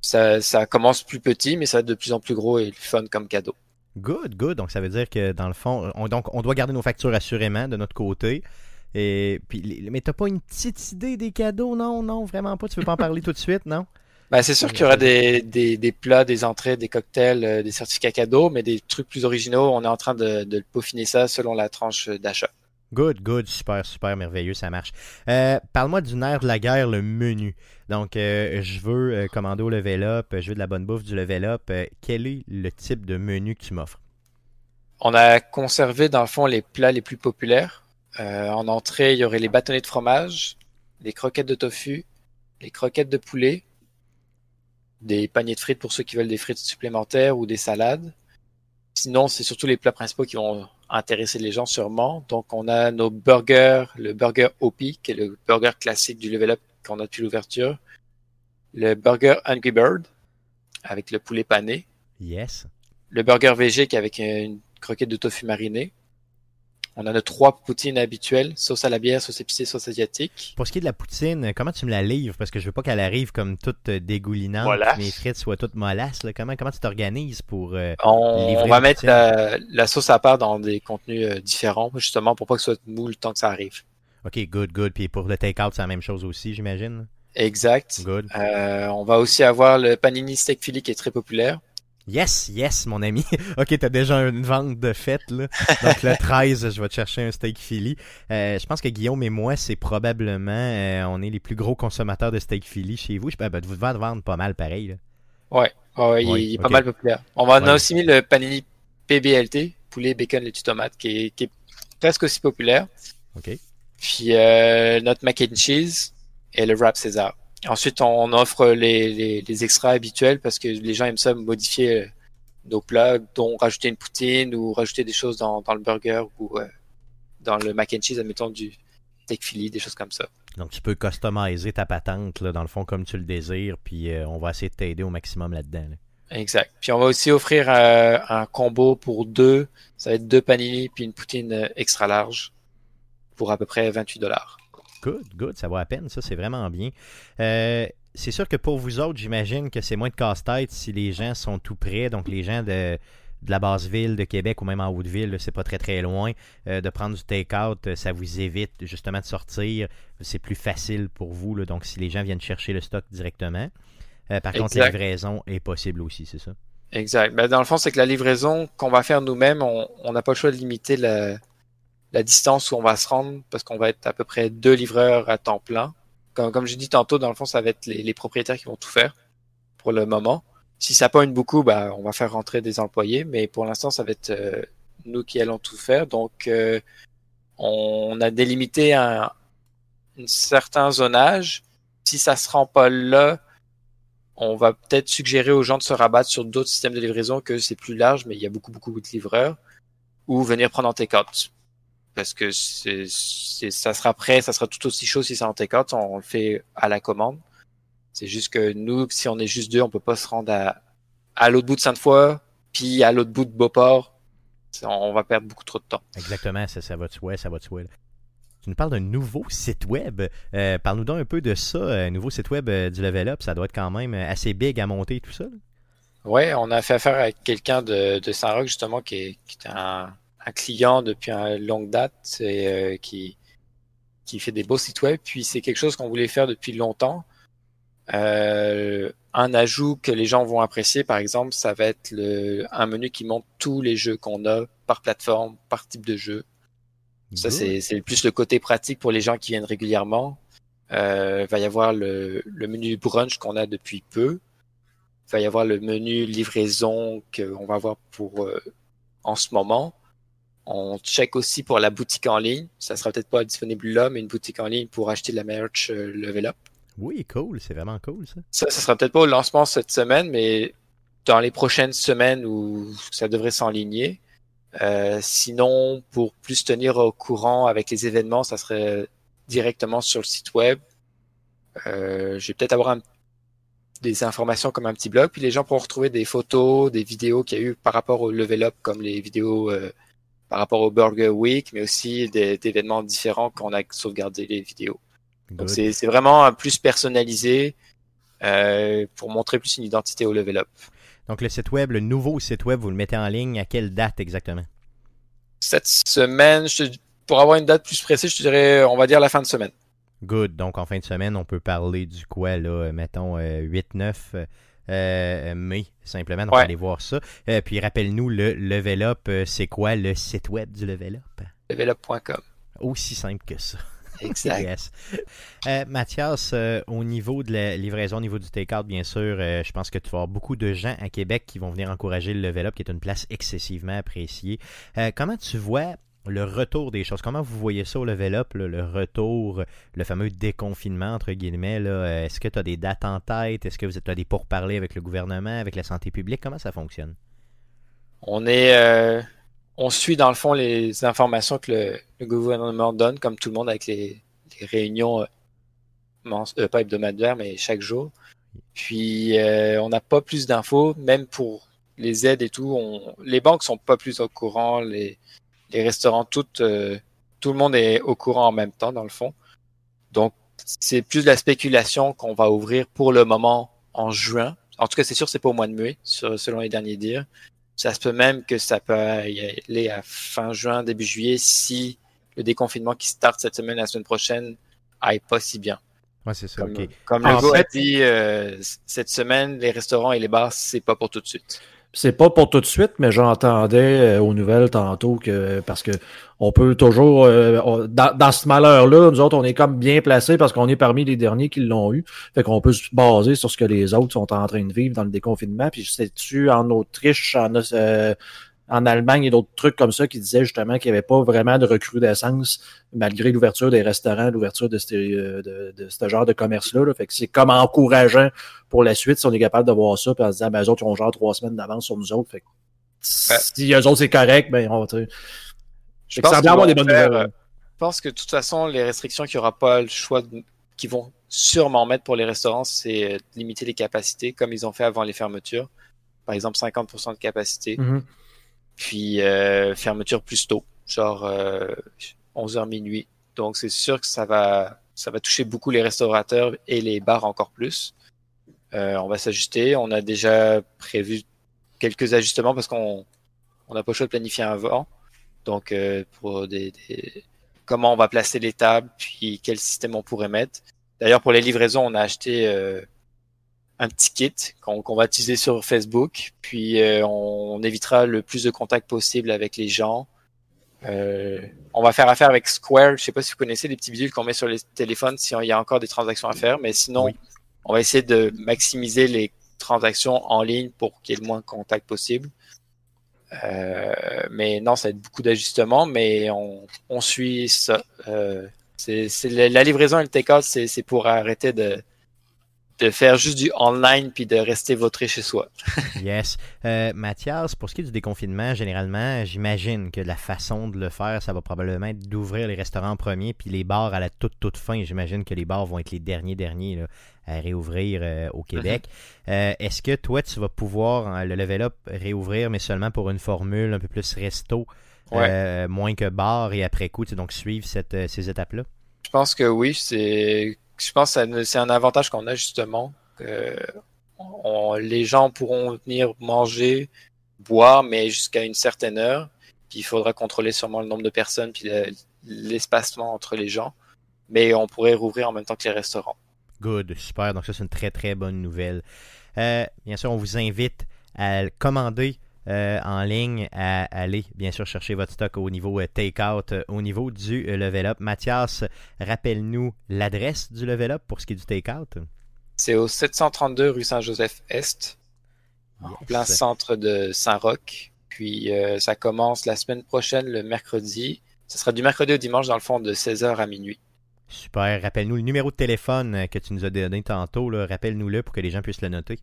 ça, ça commence plus petit, mais ça va être de plus en plus gros et fun comme cadeau. Good, good. Donc, ça veut dire que dans le fond, on, donc, on doit garder nos factures assurément de notre côté. Et puis, mais t'as pas une petite idée des cadeaux? Non, non, vraiment pas. Tu veux pas en parler tout de suite, non? Ben, c'est sûr qu'il y aura des, des, des plats, des entrées, des cocktails, euh, des certificats cadeaux, mais des trucs plus originaux, on est en train de, de peaufiner ça selon la tranche d'achat. Good, good, super, super, merveilleux, ça marche. Euh, Parle-moi du nerf de la guerre, le menu. Donc, euh, je veux euh, commander au level up, je veux de la bonne bouffe du level up. Euh, quel est le type de menu que tu m'offres? On a conservé dans le fond les plats les plus populaires. Euh, en entrée, il y aurait les bâtonnets de fromage, les croquettes de tofu, les croquettes de poulet, des paniers de frites pour ceux qui veulent des frites supplémentaires ou des salades. Sinon, c'est surtout les plats principaux qui vont intéresser les gens sûrement. Donc, on a nos burgers, le burger OP, qui est le burger classique du level up qu'on a depuis l'ouverture. Le burger Angry Bird avec le poulet pané. Yes. Le burger VG qui est avec une croquette de tofu mariné. On a nos trois poutines habituelles, sauce à la bière, sauce épicée, sauce asiatique. Pour ce qui est de la poutine, comment tu me la livres? Parce que je veux pas qu'elle arrive comme toute euh, dégoulinante, que mes frites soient toutes mollasses. là. Comment, comment tu t'organises pour... euh, On, Livrer on va mettre la, la sauce à part dans des contenus euh, différents, justement pour pas que ce soit mou le temps que ça arrive. OK, good, good. Puis pour le take-out, c'est la même chose aussi, j'imagine. Exact. Good. Euh, on va aussi avoir le panini steak qui est très populaire. Yes, yes, mon ami. OK, t'as déjà une vente de fête, là. Donc le 13, je vais te chercher un steak Philly. Euh, je pense que Guillaume et moi, c'est probablement... euh, on est les plus gros consommateurs de steak Philly chez vous. Je peux ben, vous devez en vendre pas mal, pareil. là. Ouais, ouais, ouais, il, Oui, il est pas mal populaire. On va, on a aussi mis le panini PBLT, poulet, bacon, laitue, tomate, qui est, qui est presque aussi populaire. OK. Puis euh, notre mac and cheese et le wrap César. Ensuite, on offre les, les, les extras habituels parce que les gens aiment ça modifier euh, nos plats, dont rajouter une poutine ou rajouter des choses dans, dans le burger ou euh, dans le mac and cheese, admettons du steak Philly, des choses comme ça. Donc tu peux customiser ta patente, là, dans le fond, comme tu le désires. Puis euh, on va essayer de t'aider au maximum là-dedans. là. Exact. Puis on va aussi offrir euh, un combo pour deux. Ça va être deux panini puis une poutine euh, extra large pour à peu près 28 dollars. Good, good, ça vaut à peine, ça, c'est vraiment bien. Euh, c'est sûr que pour vous autres, j'imagine que c'est moins de casse-tête si les gens sont tout près, donc les gens de, de la basse ville de Québec ou même en Haute-Ville, c'est pas très très loin, euh, de prendre du take-out, euh, ça vous évite justement de sortir, c'est plus facile pour vous, là, donc si les gens viennent chercher le stock directement. Euh, par contre, la livraison est possible aussi, c'est ça? Exact. Ben, dans le fond, c'est que la livraison qu'on va faire nous-mêmes, on n'a pas le choix de limiter la, la distance où on va se rendre parce qu'on va être à peu près deux livreurs à temps plein. Comme, comme j'ai dit tantôt, dans le fond, ça va être les, les propriétaires qui vont tout faire pour le moment. Si ça pogne beaucoup, bah, on va faire rentrer des employés, mais pour l'instant, ça va être euh, nous qui allons tout faire. Donc, euh, on a délimité un, un certain zonage. Si ça se rend pas là, on va peut-être suggérer aux gens de se rabattre sur d'autres systèmes de livraison que c'est plus large, mais il y a beaucoup, beaucoup de livreurs, ou venir prendre en take-out. Parce que c'est, ça sera prêt, ça sera tout aussi chaud si c'est en take-out, on le fait à la commande. C'est juste que nous, si on est juste deux, on peut pas se rendre à, à l'autre bout de Sainte-Foy, puis à l'autre bout de Beauport. On va perdre beaucoup trop de temps. Exactement, ça, ça va de soi, ça va de soi. Tu nous parles d'un nouveau site web. Euh, Parle-nous donc un peu de ça, un nouveau site web euh, du Level Up. Ça doit être quand même euh, assez big à monter et tout ça. là. Ouais, on a fait affaire avec quelqu'un de, de Saint-Roch, justement, qui est, qui est un, un client depuis une longue date et euh, qui, qui fait des beaux sites web. Puis c'est quelque chose qu'on voulait faire depuis longtemps. Euh, un ajout que les gens vont apprécier, par exemple, ça va être le, un menu qui montre tous les jeux qu'on a par plateforme, par type de jeu. Ça, c'est c'est plus le côté pratique pour les gens qui viennent régulièrement. Euh, il va y avoir le, le menu brunch qu'on a depuis peu. Il va y avoir le menu livraison qu'on va avoir pour euh, en ce moment. On check aussi pour la boutique en ligne. Ça sera peut-être pas disponible là, mais une boutique en ligne pour acheter de la merch euh, Level Up. Oui, cool, c'est vraiment cool ça. Ça, ça sera peut-être pas au lancement cette semaine, mais dans les prochaines semaines où ça devrait s'enligner. Euh, sinon, pour plus tenir au courant avec les événements, ça serait directement sur le site web. Euh, je vais peut-être avoir un- des informations comme un petit blog, puis les gens pourront retrouver des photos, des vidéos qu'il y a eu par rapport au level up, comme les vidéos euh, par rapport au Burger Week, mais aussi des- d'événements différents qu'on a sauvegardé les vidéos. Donc Good. c'est c'est vraiment un plus personnalisé euh, pour montrer plus une identité au level up. Donc le site web, le nouveau site web, vous le mettez en ligne à quelle date exactement? Cette semaine, je pour avoir une date plus précise, je dirais, on va dire la fin de semaine. Good. Donc en fin de semaine, on peut parler du quoi là, euh, mettons euh, 8-9 euh, mai, simplement. Donc Ouais. allez voir ça. Euh, puis rappelle-nous, le Level Up, euh, c'est quoi le site web du Level Up? Levelup.com. Aussi simple que ça. Exact. Yes. Euh, Mathias, euh, au niveau de la livraison, au niveau du take-out, bien sûr, euh, je pense que tu vas avoir beaucoup de gens à Québec qui vont venir encourager le Level Up, qui est une place excessivement appréciée. Comment tu vois le retour des choses? Comment vous voyez ça au Level Up, le retour, le fameux déconfinement, entre guillemets? Euh, Est-ce que tu as des dates en tête? Est-ce que vous êtes as des pourparlers avec le gouvernement, avec la santé publique? Comment ça fonctionne? On euh, suit dans le fond les informations que le, gouvernement donne, comme tout le monde avec les, réunions euh, pas hebdomadaire, mais chaque jour. Puis on n'a pas plus d'infos, même pour les aides et tout. Les banques sont pas plus au courant, les restaurants, tout, euh, tout le monde est au courant en même temps, dans le fond. Donc, c'est plus de la spéculation qu'on va ouvrir pour le moment en juin. En tout cas, c'est sûr, c'est pas au mois de mai, sur- selon les derniers dires. Ça se peut même que ça peut aller à fin juin, début juillet, si le déconfinement qui start cette semaine, la semaine prochaine, aille pas si bien. Ouais, c'est ça. Comme, ok. comme fait- a dit, euh, cette semaine, les restaurants et les bars, c'est pas pour tout de suite. C'est pas pour tout de suite, mais j'entendais euh, aux nouvelles tantôt que parce que on peut toujours euh, dans, dans ce malheur-là, nous autres, on est comme bien placés parce qu'on est parmi les derniers qui l'ont eu. Fait qu'on peut se baser sur ce que les autres sont en train de vivre dans le déconfinement. Puis sais-tu, en Autriche, en, euh, en Allemagne et d'autres trucs comme ça qui disaient justement qu'il n'y avait pas vraiment de recrudescence malgré l'ouverture des restaurants, l'ouverture de, ce- euh, de, de ce genre de commerce-là. là. Fait que c'est comme encourageant pour la suite si on est capable de voir ça puis en se disant ben, eux autres ils ont genre trois semaines d'avance sur nous autres. Fait que si eux autres c'est correct, ben on va. Je avoir des bonnes faire, nouvelles. euh, Je pense que de toute façon, les restrictions qu'il n'y aura pas le choix, qu'ils vont sûrement mettre pour les restaurants, c'est euh, limiter les capacités, comme ils ont fait avant les fermetures. Par exemple, 50% de capacité, Mhm. Puis euh, fermeture plus tôt, genre euh, 11h minuit. Donc c'est sûr que ça va, ça va toucher beaucoup les restaurateurs et les bars encore plus. Euh, on va s'ajuster. On a déjà prévu quelques ajustements parce qu'on on n'a pas le choix de planifier avant. Donc euh, pour des, des- comment on va placer les tables, puis quel système on pourrait mettre. D'ailleurs pour les livraisons, on a acheté euh, un petit kit qu'on va utiliser sur Facebook, puis euh, on, on évitera le plus de contacts possible avec les gens. Euh, on va faire affaire avec Square. Je sais pas si vous connaissez les petits bidules qu'on met sur les téléphones si il y a encore des transactions à faire, mais sinon, Oui. on va essayer de maximiser les transactions en ligne pour qu'il y ait le moins de contacts possible. Euh, mais non, ça va être beaucoup d'ajustements, mais on, on suit ça. C'est la, livraison et le take-out, c'est pour arrêter de, de faire juste du online puis de rester vautré chez soi. Yes. Euh, Mathias, pour ce qui est du déconfinement, généralement, j'imagine que la façon de le faire, ça va probablement être d'ouvrir les restaurants en premier, puis les bars à la toute, toute fin. J'imagine que les bars vont être les derniers, derniers là, à réouvrir euh, au Québec. Euh, Est-ce que toi, tu vas pouvoir, euh, le level up, réouvrir, mais seulement pour une formule un peu plus resto, Ouais. moins que bar, et après coup, tu sais, donc suivre cette, ces étapes-là? Je pense que oui, c'est, je pense que c'est un avantage qu'on a justement. Les gens pourront venir manger, boire, mais jusqu'à une certaine heure. Puis il faudra contrôler sûrement le nombre de personnes puis le- l'espacement entre les gens. Mais on pourrait rouvrir en même temps que les restaurants. Good, super. Donc ça, c'est une très, très bonne nouvelle. Euh, bien sûr, on vous invite à commander euh, en ligne, à aller, bien sûr, chercher votre stock au niveau euh, take-out, euh, au niveau du level up. Mathias, rappelle-nous l'adresse du level up pour ce qui est du take-out. C'est au 732 rue Saint-Joseph-Est, en plein centre de Saint-Roch. Puis euh, ça commence la semaine prochaine, le mercredi. Ce sera du mercredi au dimanche, dans le fond, de 16h à minuit. Super. Rappelle-nous le numéro de téléphone que tu nous as donné tantôt. Rappelle-nous-le pour que les gens puissent le noter.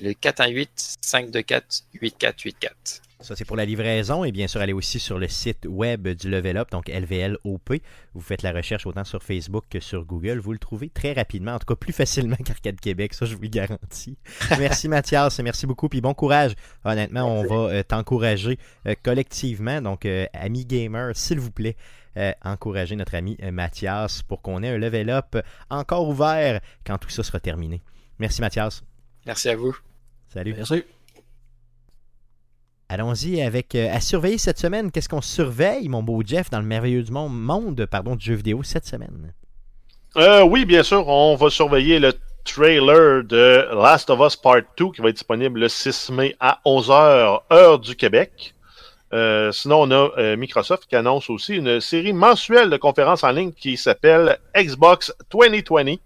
Le 418-524-8484. Ça, c'est pour la livraison. Et bien sûr, allez aussi sur le site web du Level Up, donc LVLOP. Vous faites la recherche autant sur Facebook que sur Google. Vous le trouvez très rapidement, en tout cas plus facilement qu'Arcade Québec. Ça, je vous le garantis. Merci Mathias, merci beaucoup. Puis bon courage. Honnêtement, on va euh, t'encourager euh, collectivement. Donc, euh, amis gamers, s'il vous plaît, encouragez notre ami Mathias pour qu'on ait un Level Up encore ouvert quand tout ça sera terminé. Merci Mathias. Merci à vous. Salut. Merci. Allons-y avec euh, à surveiller cette semaine. Qu'est-ce qu'on surveille, mon beau Jeff, dans le merveilleux du monde, monde pardon, du jeu vidéo cette semaine? Euh, oui, bien sûr, on va surveiller le trailer de Last of Us Part 2 qui va être disponible le 6 mai à 11h, heure du Québec. Euh, sinon, on a euh, Microsoft qui annonce aussi une série mensuelle de conférences en ligne qui s'appelle Xbox 2020.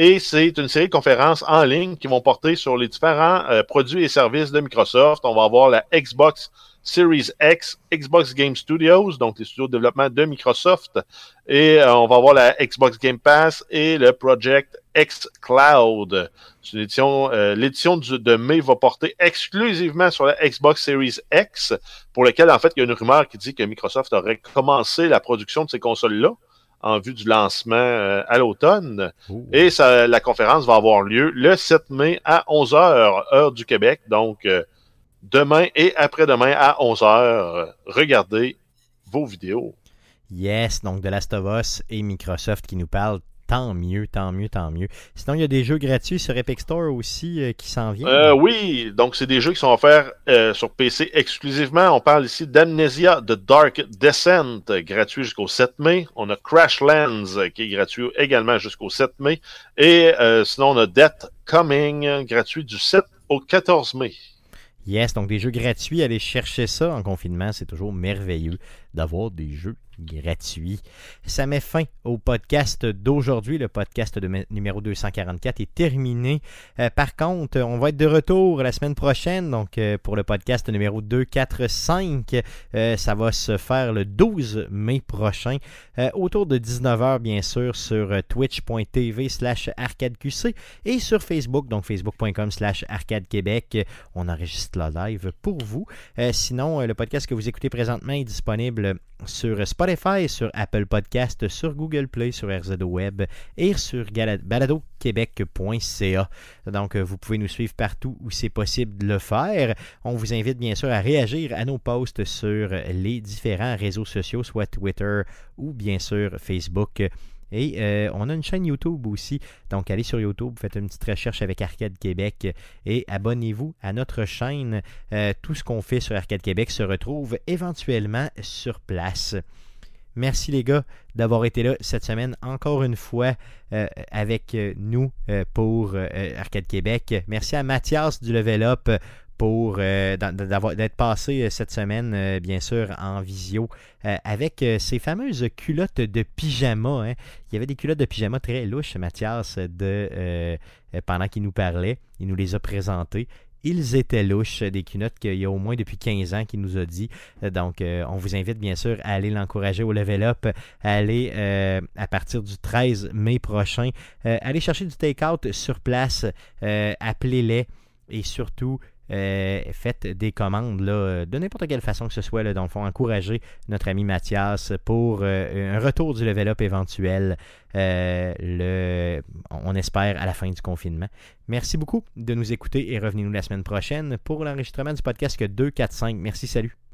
Et c'est une série de conférences en ligne qui vont porter sur les différents euh, produits et services de Microsoft. On va avoir la Xbox Series X, Xbox Game Studios, donc les studios de développement de Microsoft, et euh, on va avoir la Xbox Game Pass et le Project X Cloud. Euh, l'édition du- de mai va porter exclusivement sur la Xbox Series X, pour laquelle en fait il y a une rumeur qui dit que Microsoft aurait commencé la production de ces consoles-là en vue du lancement euh, à l'automne. Et ça, la conférence va avoir lieu le 7 mai à 11h, heure du Québec. Donc, euh, demain et après-demain à 11h, regardez vos vidéos. Yes, donc de Last of Us et Microsoft qui nous parlent. Tant mieux, tant mieux, tant mieux. Sinon, il y a des jeux gratuits sur Epic Store aussi euh, qui s'en viennent. Euh, oui, donc c'est des jeux qui sont offerts euh, sur PC exclusivement. On parle ici d'Amnesia The Dark Descent, gratuit jusqu'au 7 mai. On a Crashlands, qui est gratuit également jusqu'au 7 mai. Et sinon, on a Death Coming, gratuit du 7 au 14 mai. Yes, donc des jeux gratuits, allez chercher ça en confinement, c'est toujours merveilleux d'avoir des jeux gratuits. Ça met fin au podcast d'aujourd'hui. Le podcast de numéro 244 est terminé. Euh, par contre, on va être de retour la semaine prochaine, donc euh, pour le podcast numéro 245. Euh, ça va se faire le 12 mai prochain, autour de 19h bien sûr, sur twitch.tv slash arcadeqc et sur Facebook, donc facebook.com slash arcadequebec. On enregistre la live pour vous. Sinon, le podcast que vous écoutez présentement est disponible sur Spotify, sur Apple Podcast, sur Google Play, sur RZO Web et sur baladoquebec.ca. Donc, euh, vous pouvez nous suivre partout où c'est possible de le faire. On vous invite bien sûr à réagir à nos posts sur les différents réseaux sociaux, soit Twitter ou bien sûr Facebook. Et euh, on a une chaîne YouTube aussi. Donc, allez sur YouTube, faites une petite recherche avec Arcade Québec et abonnez-vous à notre chaîne. Euh, tout ce qu'on fait sur Arcade Québec se retrouve éventuellement sur place. Merci les gars d'avoir été là cette semaine encore une fois euh, avec nous pour Arcade Québec. Merci à Mathias du Level Up pour euh, d'être passé euh, cette semaine, euh, bien sûr, en visio, avec ces fameuses culottes de pyjama. hein. Il y avait des culottes de pyjama très louches, Mathias, de, pendant qu'il nous parlait. Il nous les a présentées. Ils étaient louches, des culottes qu'il y a au moins depuis 15 ans qu'il nous a dit. Donc, on vous invite bien sûr à aller l'encourager au level up, à aller à partir du 13 mai prochain, aller chercher du take-out sur place, appelez-les et surtout euh, faites des commandes euh, de n'importe quelle façon que ce soit. Dans le fond, encourager notre ami Mathias pour euh, un retour du level up éventuel. le, on espère à la fin du confinement. Merci beaucoup de nous écouter et revenez-nous la semaine prochaine pour l'enregistrement du podcast 245. Merci, salut.